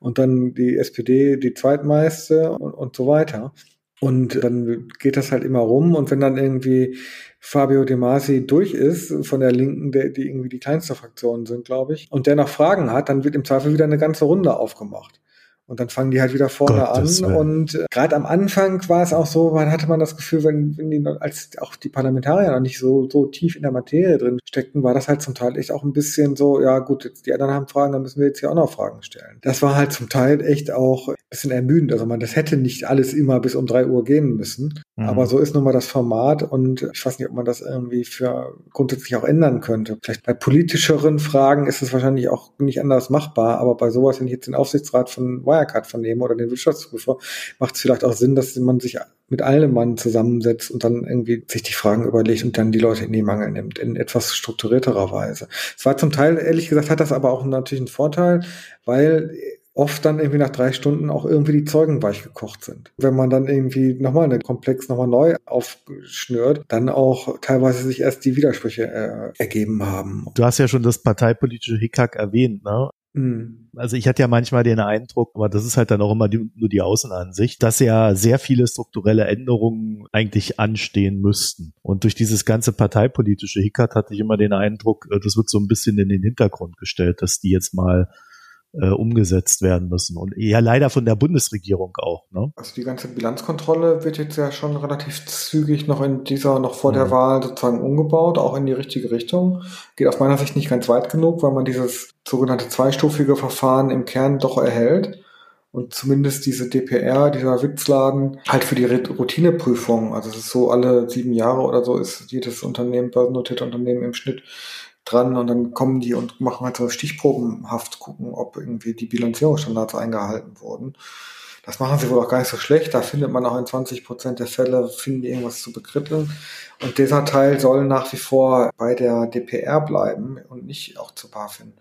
[SPEAKER 2] und dann die SPD die zweitmeiste und, und so weiter. Und dann geht das halt immer rum und wenn dann irgendwie Fabio De Masi durch ist, von der Linken, der, die irgendwie die kleinste Fraktion sind, glaube ich, und der noch Fragen hat, dann wird im Zweifel wieder eine ganze Runde aufgemacht. Und dann fangen die halt wieder vorne Gottes an. Willen. Und äh, gerade am Anfang war es auch so, man hatte man das Gefühl, wenn, wenn die, als auch die Parlamentarier noch nicht so, so tief in der Materie drin steckten, war das halt zum Teil echt auch ein bisschen so, ja gut, jetzt die anderen haben Fragen, dann müssen wir jetzt hier auch noch Fragen stellen. Das war halt zum Teil echt auch ein bisschen ermüdend. Also man, das hätte nicht alles immer bis um drei Uhr gehen müssen. Mhm. Aber so ist nun mal das Format und ich weiß nicht, ob man das irgendwie für grundsätzlich auch ändern könnte. Vielleicht bei politischeren Fragen ist es wahrscheinlich auch nicht anders machbar, aber bei sowas, wenn ich jetzt den Aufsichtsrat von Wirecard vernehme oder den Wirtschaftsprüfer, macht es vielleicht auch Sinn, dass man sich mit allem Mann zusammensetzt und dann irgendwie sich die Fragen überlegt und dann die Leute in die Mangel nimmt, in etwas strukturierterer Weise. Es war zum Teil, ehrlich gesagt, hat das aber auch natürlich einen Vorteil, weil oft dann irgendwie nach drei Stunden auch irgendwie die Zeugen weich gekocht sind. Wenn man dann irgendwie nochmal eine Komplex nochmal neu aufschnürt, dann auch teilweise sich erst die Widersprüche äh, ergeben haben.
[SPEAKER 1] Du hast ja schon das parteipolitische Hickhack erwähnt, ne? Mhm. Also ich hatte ja manchmal den Eindruck, aber das ist halt dann auch immer die, nur die Außenansicht, dass ja sehr viele strukturelle Änderungen eigentlich anstehen müssten. Und durch dieses ganze parteipolitische Hickhack hatte ich immer den Eindruck, äh, das wird so ein bisschen in den Hintergrund gestellt, dass die jetzt mal äh, umgesetzt werden müssen. Und ja, leider von der Bundesregierung auch. Ne?
[SPEAKER 2] Also die ganze Bilanzkontrolle wird jetzt ja schon relativ zügig noch in dieser, noch vor mhm. der Wahl sozusagen umgebaut, auch in die richtige Richtung. Geht aus meiner Sicht nicht ganz weit genug, weil man dieses sogenannte zweistufige Verfahren im Kern doch erhält und zumindest diese DPR, dieser Witzladen, halt für die Routineprüfung, also es ist so alle sieben Jahre oder so ist jedes Unternehmen, börsennotierte Unternehmen im Schnitt dran und dann kommen die und machen halt so stichprobenhaft gucken, ob irgendwie die Bilanzierungsstandards eingehalten wurden. Das machen sie wohl auch gar nicht so schlecht. Da findet man auch in 20 Prozent der Fälle, finden die irgendwas zu bekritteln. Und dieser Teil soll nach wie vor bei der DPR bleiben und nicht auch zur BaFin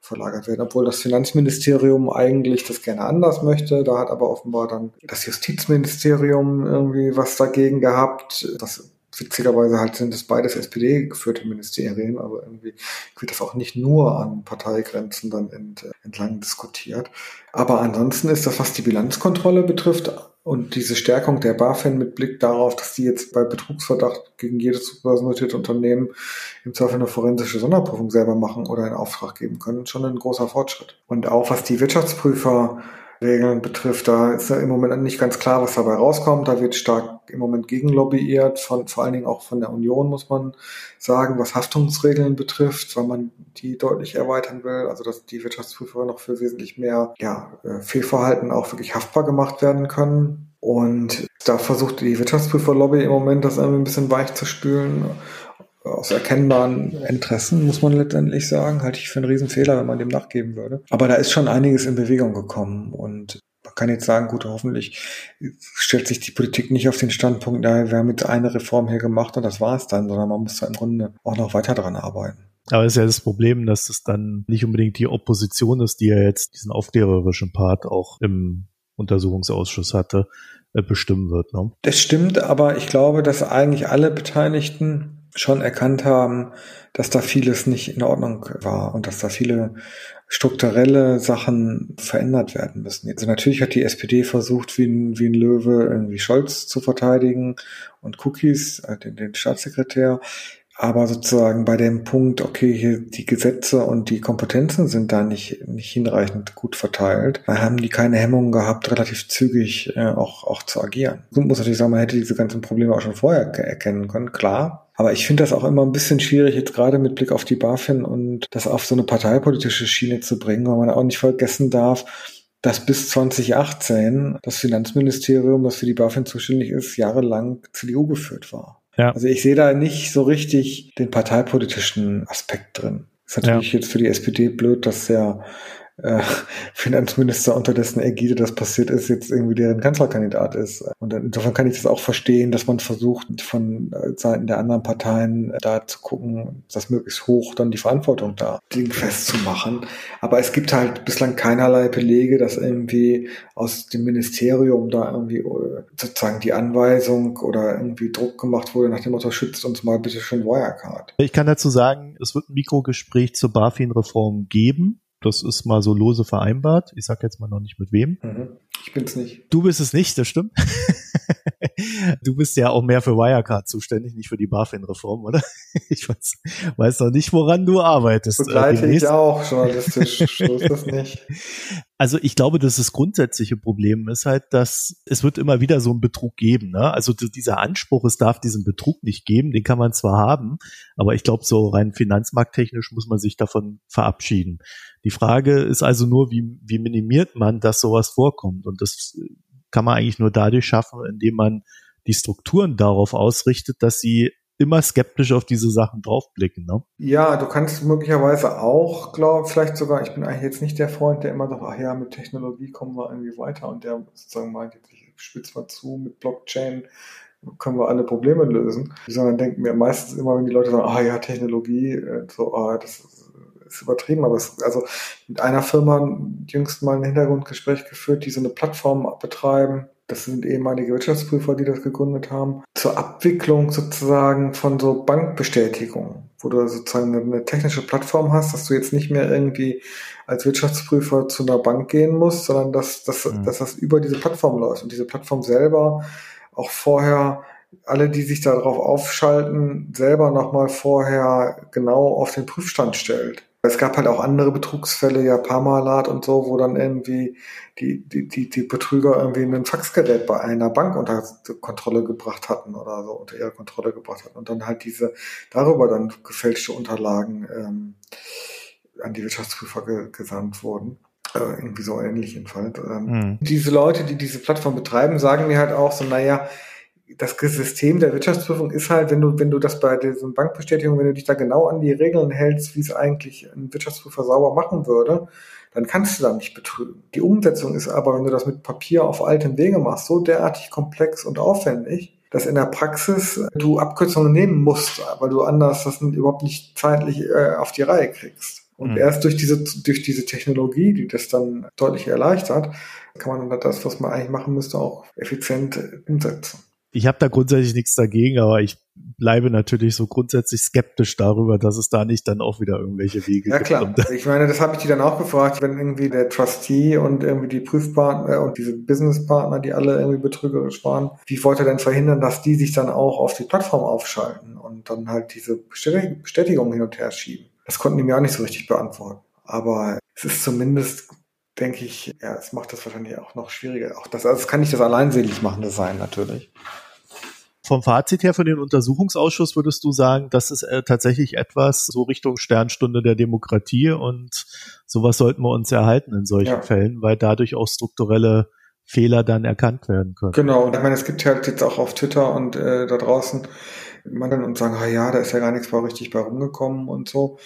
[SPEAKER 2] verlagert werden, obwohl das Finanzministerium eigentlich das gerne anders möchte. Da hat aber offenbar dann das Justizministerium irgendwie was dagegen gehabt. Das witzigerweise halt sind es beides SPD-geführte Ministerien, aber irgendwie wird das auch nicht nur an Parteigrenzen dann ent, entlang diskutiert. Aber ansonsten ist das, was die Bilanzkontrolle betrifft, und diese Stärkung der BaFin mit Blick darauf, dass die jetzt bei Betrugsverdacht gegen jedes börsennotierte Unternehmen im Zweifel eine forensische Sonderprüfung selber machen oder in Auftrag geben können, schon ein großer Fortschritt. Und auch was die Wirtschaftsprüfer Regeln betrifft, da ist ja im Moment nicht ganz klar, was dabei rauskommt. Da wird stark im Moment gegenlobbyiert, von, vor allen Dingen auch von der Union, muss man sagen, was Haftungsregeln betrifft, weil man die deutlich erweitern will, also dass die Wirtschaftsprüfer noch für wesentlich mehr ja, äh, Fehlverhalten auch wirklich haftbar gemacht werden können. Und da versucht die Wirtschaftsprüferlobby im Moment, das irgendwie ein bisschen weich zu spülen aus erkennbaren Interessen, muss man letztendlich sagen, halte ich für einen Riesenfehler, wenn man dem nachgeben würde. Aber da ist schon einiges in Bewegung gekommen und man kann jetzt sagen, gut, hoffentlich stellt sich die Politik nicht auf den Standpunkt, ja, wir haben jetzt eine Reform hier gemacht und das war es dann, sondern man muss da im Grunde auch noch weiter dran arbeiten.
[SPEAKER 1] Aber es ist ja das Problem, dass es dann nicht unbedingt die Opposition ist, die ja jetzt diesen aufklärerischen Part auch im Untersuchungsausschuss hatte, äh, bestimmen wird. Ne?
[SPEAKER 2] Das stimmt, aber ich glaube, dass eigentlich alle Beteiligten schon erkannt haben, dass da vieles nicht in Ordnung war und dass da viele strukturelle Sachen verändert werden müssen. Also natürlich hat die SPD versucht, wie ein, wie ein Löwe irgendwie Scholz zu verteidigen und Cookies, äh, den, den Staatssekretär. Aber sozusagen bei dem Punkt, okay, hier die Gesetze und die Kompetenzen sind da nicht, nicht hinreichend gut verteilt, da haben die keine Hemmungen gehabt, relativ zügig äh, auch, auch zu agieren. Man muss natürlich sagen, man hätte diese ganzen Probleme auch schon vorher erkennen können, klar. Aber ich finde das auch immer ein bisschen schwierig, jetzt gerade mit Blick auf die BaFin und das auf so eine parteipolitische Schiene zu bringen, weil man auch nicht vergessen darf, dass bis 2018 das Finanzministerium, das für die BaFin zuständig ist, jahrelang CDU geführt war. Ja. Also ich sehe da nicht so richtig den parteipolitischen Aspekt drin. Ist natürlich ja. jetzt für die SPD blöd, dass der äh, Finanzminister, unter dessen Ägide das passiert ist, jetzt irgendwie deren Kanzlerkandidat ist. Und insofern kann ich das auch verstehen, dass man versucht, von äh, Seiten der anderen Parteien da zu gucken, dass möglichst hoch dann die Verantwortung da dingfest. Aber es gibt halt bislang keinerlei Belege, dass irgendwie aus dem Ministerium da irgendwie äh, sozusagen die Anweisung oder irgendwie Druck gemacht wurde nach dem Motto, schützt uns mal bitte schön Wirecard.
[SPEAKER 1] Ich kann dazu sagen, es wird ein Mikrogespräch zur BaFin-Reform geben. Das ist mal so lose vereinbart. Ich sag jetzt mal noch nicht mit wem. Mhm.
[SPEAKER 2] Ich bin's nicht.
[SPEAKER 1] Du bist es nicht, das stimmt. du bist ja auch mehr für Wirecard zuständig, nicht für die BaFin-Reform, oder? Ich weiß, weiß noch nicht, woran du arbeitest.
[SPEAKER 2] Begleite ich auch journalistisch. so ist das nicht.
[SPEAKER 1] Also ich glaube, dass das grundsätzliche Problem ist halt, dass es wird immer wieder so einen Betrug geben. Ne? Also dieser Anspruch, es darf diesen Betrug nicht geben, den kann man zwar haben, aber ich glaube, so rein finanzmarkttechnisch muss man sich davon verabschieden. Die Frage ist also nur, wie, wie minimiert man, dass sowas vorkommt? Und das kann man eigentlich nur dadurch schaffen, indem man die Strukturen darauf ausrichtet, dass sie immer skeptisch auf diese Sachen draufblicken. Ne?
[SPEAKER 2] Ja, du kannst möglicherweise auch, glaube vielleicht sogar, ich bin eigentlich jetzt nicht der Freund, der immer sagt, ach ja, mit Technologie kommen wir irgendwie weiter und der sozusagen meint, jetzt ich spitze mal zu mit Blockchain können wir alle Probleme lösen, sondern denken mir meistens immer, wenn die Leute sagen, ah ja, Technologie, äh, so, ah, das ist übertrieben, aber es, also mit einer Firma jüngst mal ein Hintergrundgespräch geführt, die so eine Plattform betreiben. Das sind ehemalige Wirtschaftsprüfer, die das gegründet haben, zur Abwicklung sozusagen von so Bankbestätigungen, wo du sozusagen eine technische Plattform hast, dass du jetzt nicht mehr irgendwie als Wirtschaftsprüfer zu einer Bank gehen musst, sondern dass, dass, mhm. dass das über diese Plattform läuft und diese Plattform selber auch vorher alle, die sich darauf aufschalten, selber nochmal vorher genau auf den Prüfstand stellt. Es gab halt auch andere Betrugsfälle, ja Parmalat und so, wo dann irgendwie die, die, die, die Betrüger irgendwie ein Faxgerät bei einer Bank unter Kontrolle gebracht hatten oder so unter ihre Kontrolle gebracht hatten und dann halt diese darüber dann gefälschte Unterlagen ähm, an die Wirtschaftsprüfer ge gesandt wurden. Äh, irgendwie so ähnlich jedenfalls. Ähm, mhm. Diese Leute, die diese Plattform betreiben, sagen mir halt auch so, naja, das System der Wirtschaftsprüfung ist halt, wenn du, wenn du das bei diesen Bankbestätigungen, wenn du dich da genau an die Regeln hältst, wie es eigentlich ein Wirtschaftsprüfer sauber machen würde, dann kannst du da nicht betrügen. Die Umsetzung ist aber, wenn du das mit Papier auf altem Wege machst, so derartig komplex und aufwendig, dass in der Praxis du Abkürzungen nehmen musst, weil du anders das überhaupt nicht zeitlich äh, auf die Reihe kriegst. Und mhm. erst durch diese, durch diese Technologie, die das dann deutlich erleichtert, kann man dann das, was man eigentlich machen müsste, auch effizient umsetzen.
[SPEAKER 1] Ich habe da grundsätzlich nichts dagegen, aber ich bleibe natürlich so grundsätzlich skeptisch darüber, dass es da nicht dann auch wieder irgendwelche Wege
[SPEAKER 2] gibt. Ja klar, ich meine, das habe ich die dann auch gefragt, wenn irgendwie der Trustee und irgendwie die Prüfpartner und diese Businesspartner, die alle irgendwie betrügerisch waren, wie wollte er denn verhindern, dass die sich dann auch auf die Plattform aufschalten und dann halt diese Bestätigung hin und her schieben? Das konnten die mir auch nicht so richtig beantworten. Aber es ist zumindest denke ich, ja, es macht das wahrscheinlich auch noch schwieriger. Auch das, also es kann nicht das alleinselig machende sein, natürlich.
[SPEAKER 1] Vom Fazit her für den Untersuchungsausschuss würdest du sagen, das ist äh, tatsächlich etwas so Richtung Sternstunde der Demokratie und sowas sollten wir uns erhalten in solchen ja. Fällen, weil dadurch auch strukturelle Fehler dann erkannt werden können.
[SPEAKER 2] Genau, und ich meine, es gibt halt jetzt auch auf Twitter und äh, da draußen man und sagen, ah ja, da ist ja gar nichts bei richtig bei rumgekommen und so.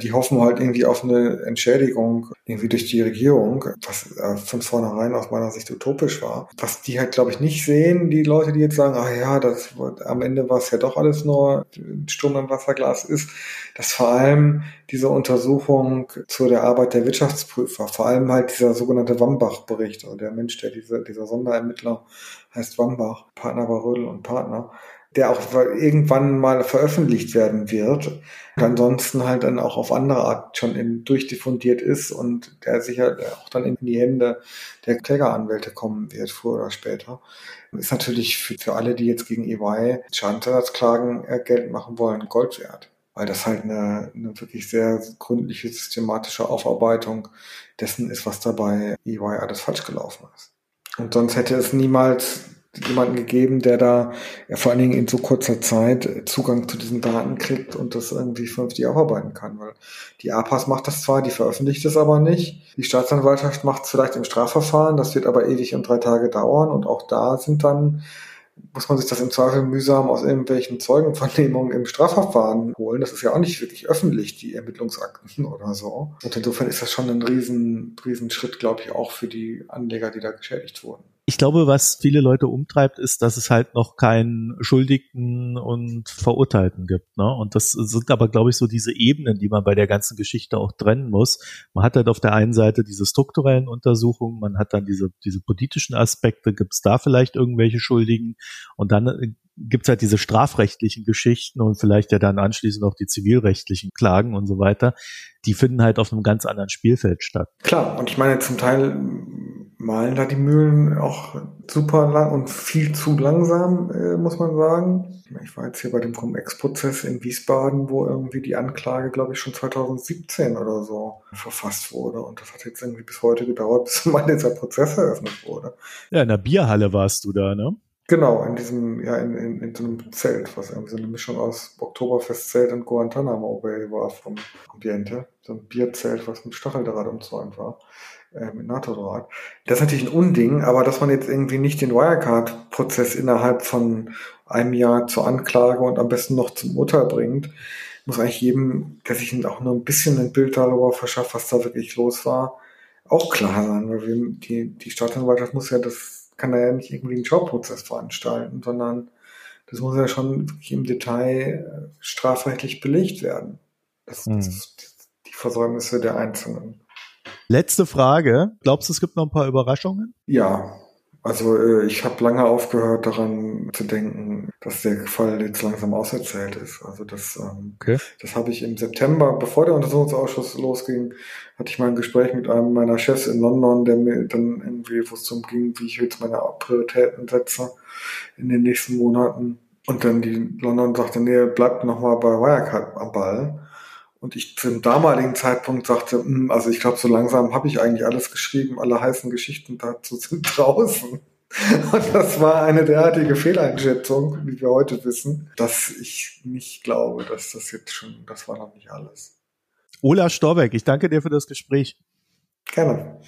[SPEAKER 2] Die hoffen halt irgendwie auf eine Entschädigung irgendwie durch die Regierung, was äh, von vornherein aus meiner Sicht utopisch war. Was die halt, glaube ich, nicht sehen, die Leute, die jetzt sagen, ah ja, das am Ende war es ja doch alles nur ein Sturm im Wasserglas ist, dass vor allem diese Untersuchung zu der Arbeit der Wirtschaftsprüfer, vor allem halt dieser sogenannte Wambach-Bericht, also der Mensch, der diese, dieser Sonderermittler heißt Wambach, Partner bei Rödel und Partner, der auch irgendwann mal veröffentlicht werden wird ansonsten halt dann auch auf andere Art schon in, durchdiffundiert ist und der sicher auch dann in die Hände der Klägeranwälte kommen wird, früher oder später. Ist natürlich für, für alle, die jetzt gegen EY Schadensersatzklagen äh, Geld machen wollen, Gold wert. Weil das halt eine, eine wirklich sehr gründliche, systematische Aufarbeitung dessen ist, was dabei EY alles falsch gelaufen ist. Und sonst hätte es niemals jemanden gegeben, der da ja, vor allen Dingen in so kurzer Zeit Zugang zu diesen Daten kriegt und das irgendwie vernünftig aufarbeiten kann. Weil die APAS macht das zwar, die veröffentlicht es aber nicht. Die Staatsanwaltschaft macht es vielleicht im Strafverfahren, das wird aber ewig und drei Tage dauern und auch da sind dann muss man sich das im Zweifel mühsam aus irgendwelchen Zeugenvernehmungen im Strafverfahren holen. Das ist ja auch nicht wirklich öffentlich, die Ermittlungsakten oder so. Und insofern ist das schon ein riesen, riesen glaube ich, auch für die Anleger, die da geschädigt wurden
[SPEAKER 1] ich glaube, was viele Leute umtreibt, ist, dass es halt noch keinen Schuldigten und Verurteilten gibt. Ne? Und das sind aber, glaube ich, so diese Ebenen, die man bei der ganzen Geschichte auch trennen muss. Man hat halt auf der einen Seite diese strukturellen Untersuchungen, man hat dann diese, diese politischen Aspekte, gibt es da vielleicht irgendwelche Schuldigen? Und dann äh, gibt's halt diese strafrechtlichen Geschichten und vielleicht ja dann anschließend auch die zivilrechtlichen Klagen und so weiter. Die finden halt auf einem ganz anderen Spielfeld statt.
[SPEAKER 2] Klar, und ich meine, zum Teil malen da die Mühlen auch super lang und viel zu langsam, äh, muss man sagen. Ich war jetzt hier bei dem Cum-Ex-Prozess in Wiesbaden, wo irgendwie die Anklage, glaube ich, schon 2017 oder so verfasst wurde. Und das hat jetzt irgendwie bis heute gedauert, bis mal dieser Prozess eröffnet wurde.
[SPEAKER 1] Ja, in der Bierhalle warst du da, ne?
[SPEAKER 2] Genau, in diesem, ja, in, in, in so einem Zelt, was irgendwie so eine Mischung aus Oktoberfestzelt und Guantanamo Bay war vom Ambiente. So ein Bierzelt, was mit Stacheldraht umzäunt war äh, mit NATO-Draht. Das ist natürlich ein Unding, aber dass man jetzt irgendwie nicht den Wirecard-Prozess innerhalb von einem Jahr zur Anklage und am besten noch zum Urteil bringt, muss eigentlich jedem, der sich auch nur ein bisschen ein Bild darüber verschafft, was da wirklich los war, auch klar sein, weil wir, die, die Staatsanwaltschaft muss ja das, kann da ja nicht irgendwie einen Jobprozess veranstalten, sondern das muss ja schon wirklich im Detail äh, strafrechtlich belegt werden. Das, hm. das, die Versäumnisse der Einzelnen.
[SPEAKER 1] Letzte Frage. Glaubst du, es gibt noch ein paar Überraschungen?
[SPEAKER 2] Ja. Also äh, ich habe lange aufgehört daran zu denken, dass der Fall jetzt langsam auserzählt ist. Also das, ähm, okay. das habe ich im September, bevor der Untersuchungsausschuss losging, hatte ich mal ein Gespräch mit einem meiner Chefs in London, der mir dann irgendwie, wo es darum ging, wie ich jetzt meine Prioritäten setze in den nächsten Monaten. Und dann die London sagte, nee, bleibt noch mal bei Wirecard am Ball. Und ich zum damaligen Zeitpunkt sagte, hm, also ich glaube, so langsam habe ich eigentlich alles geschrieben, alle heißen Geschichten dazu sind draußen. Und das war eine derartige Fehleinschätzung, wie wir heute wissen, dass ich nicht glaube, dass das jetzt schon, das war noch nicht alles.
[SPEAKER 1] Ola Storbeck, ich danke dir für das Gespräch.
[SPEAKER 2] Gerne.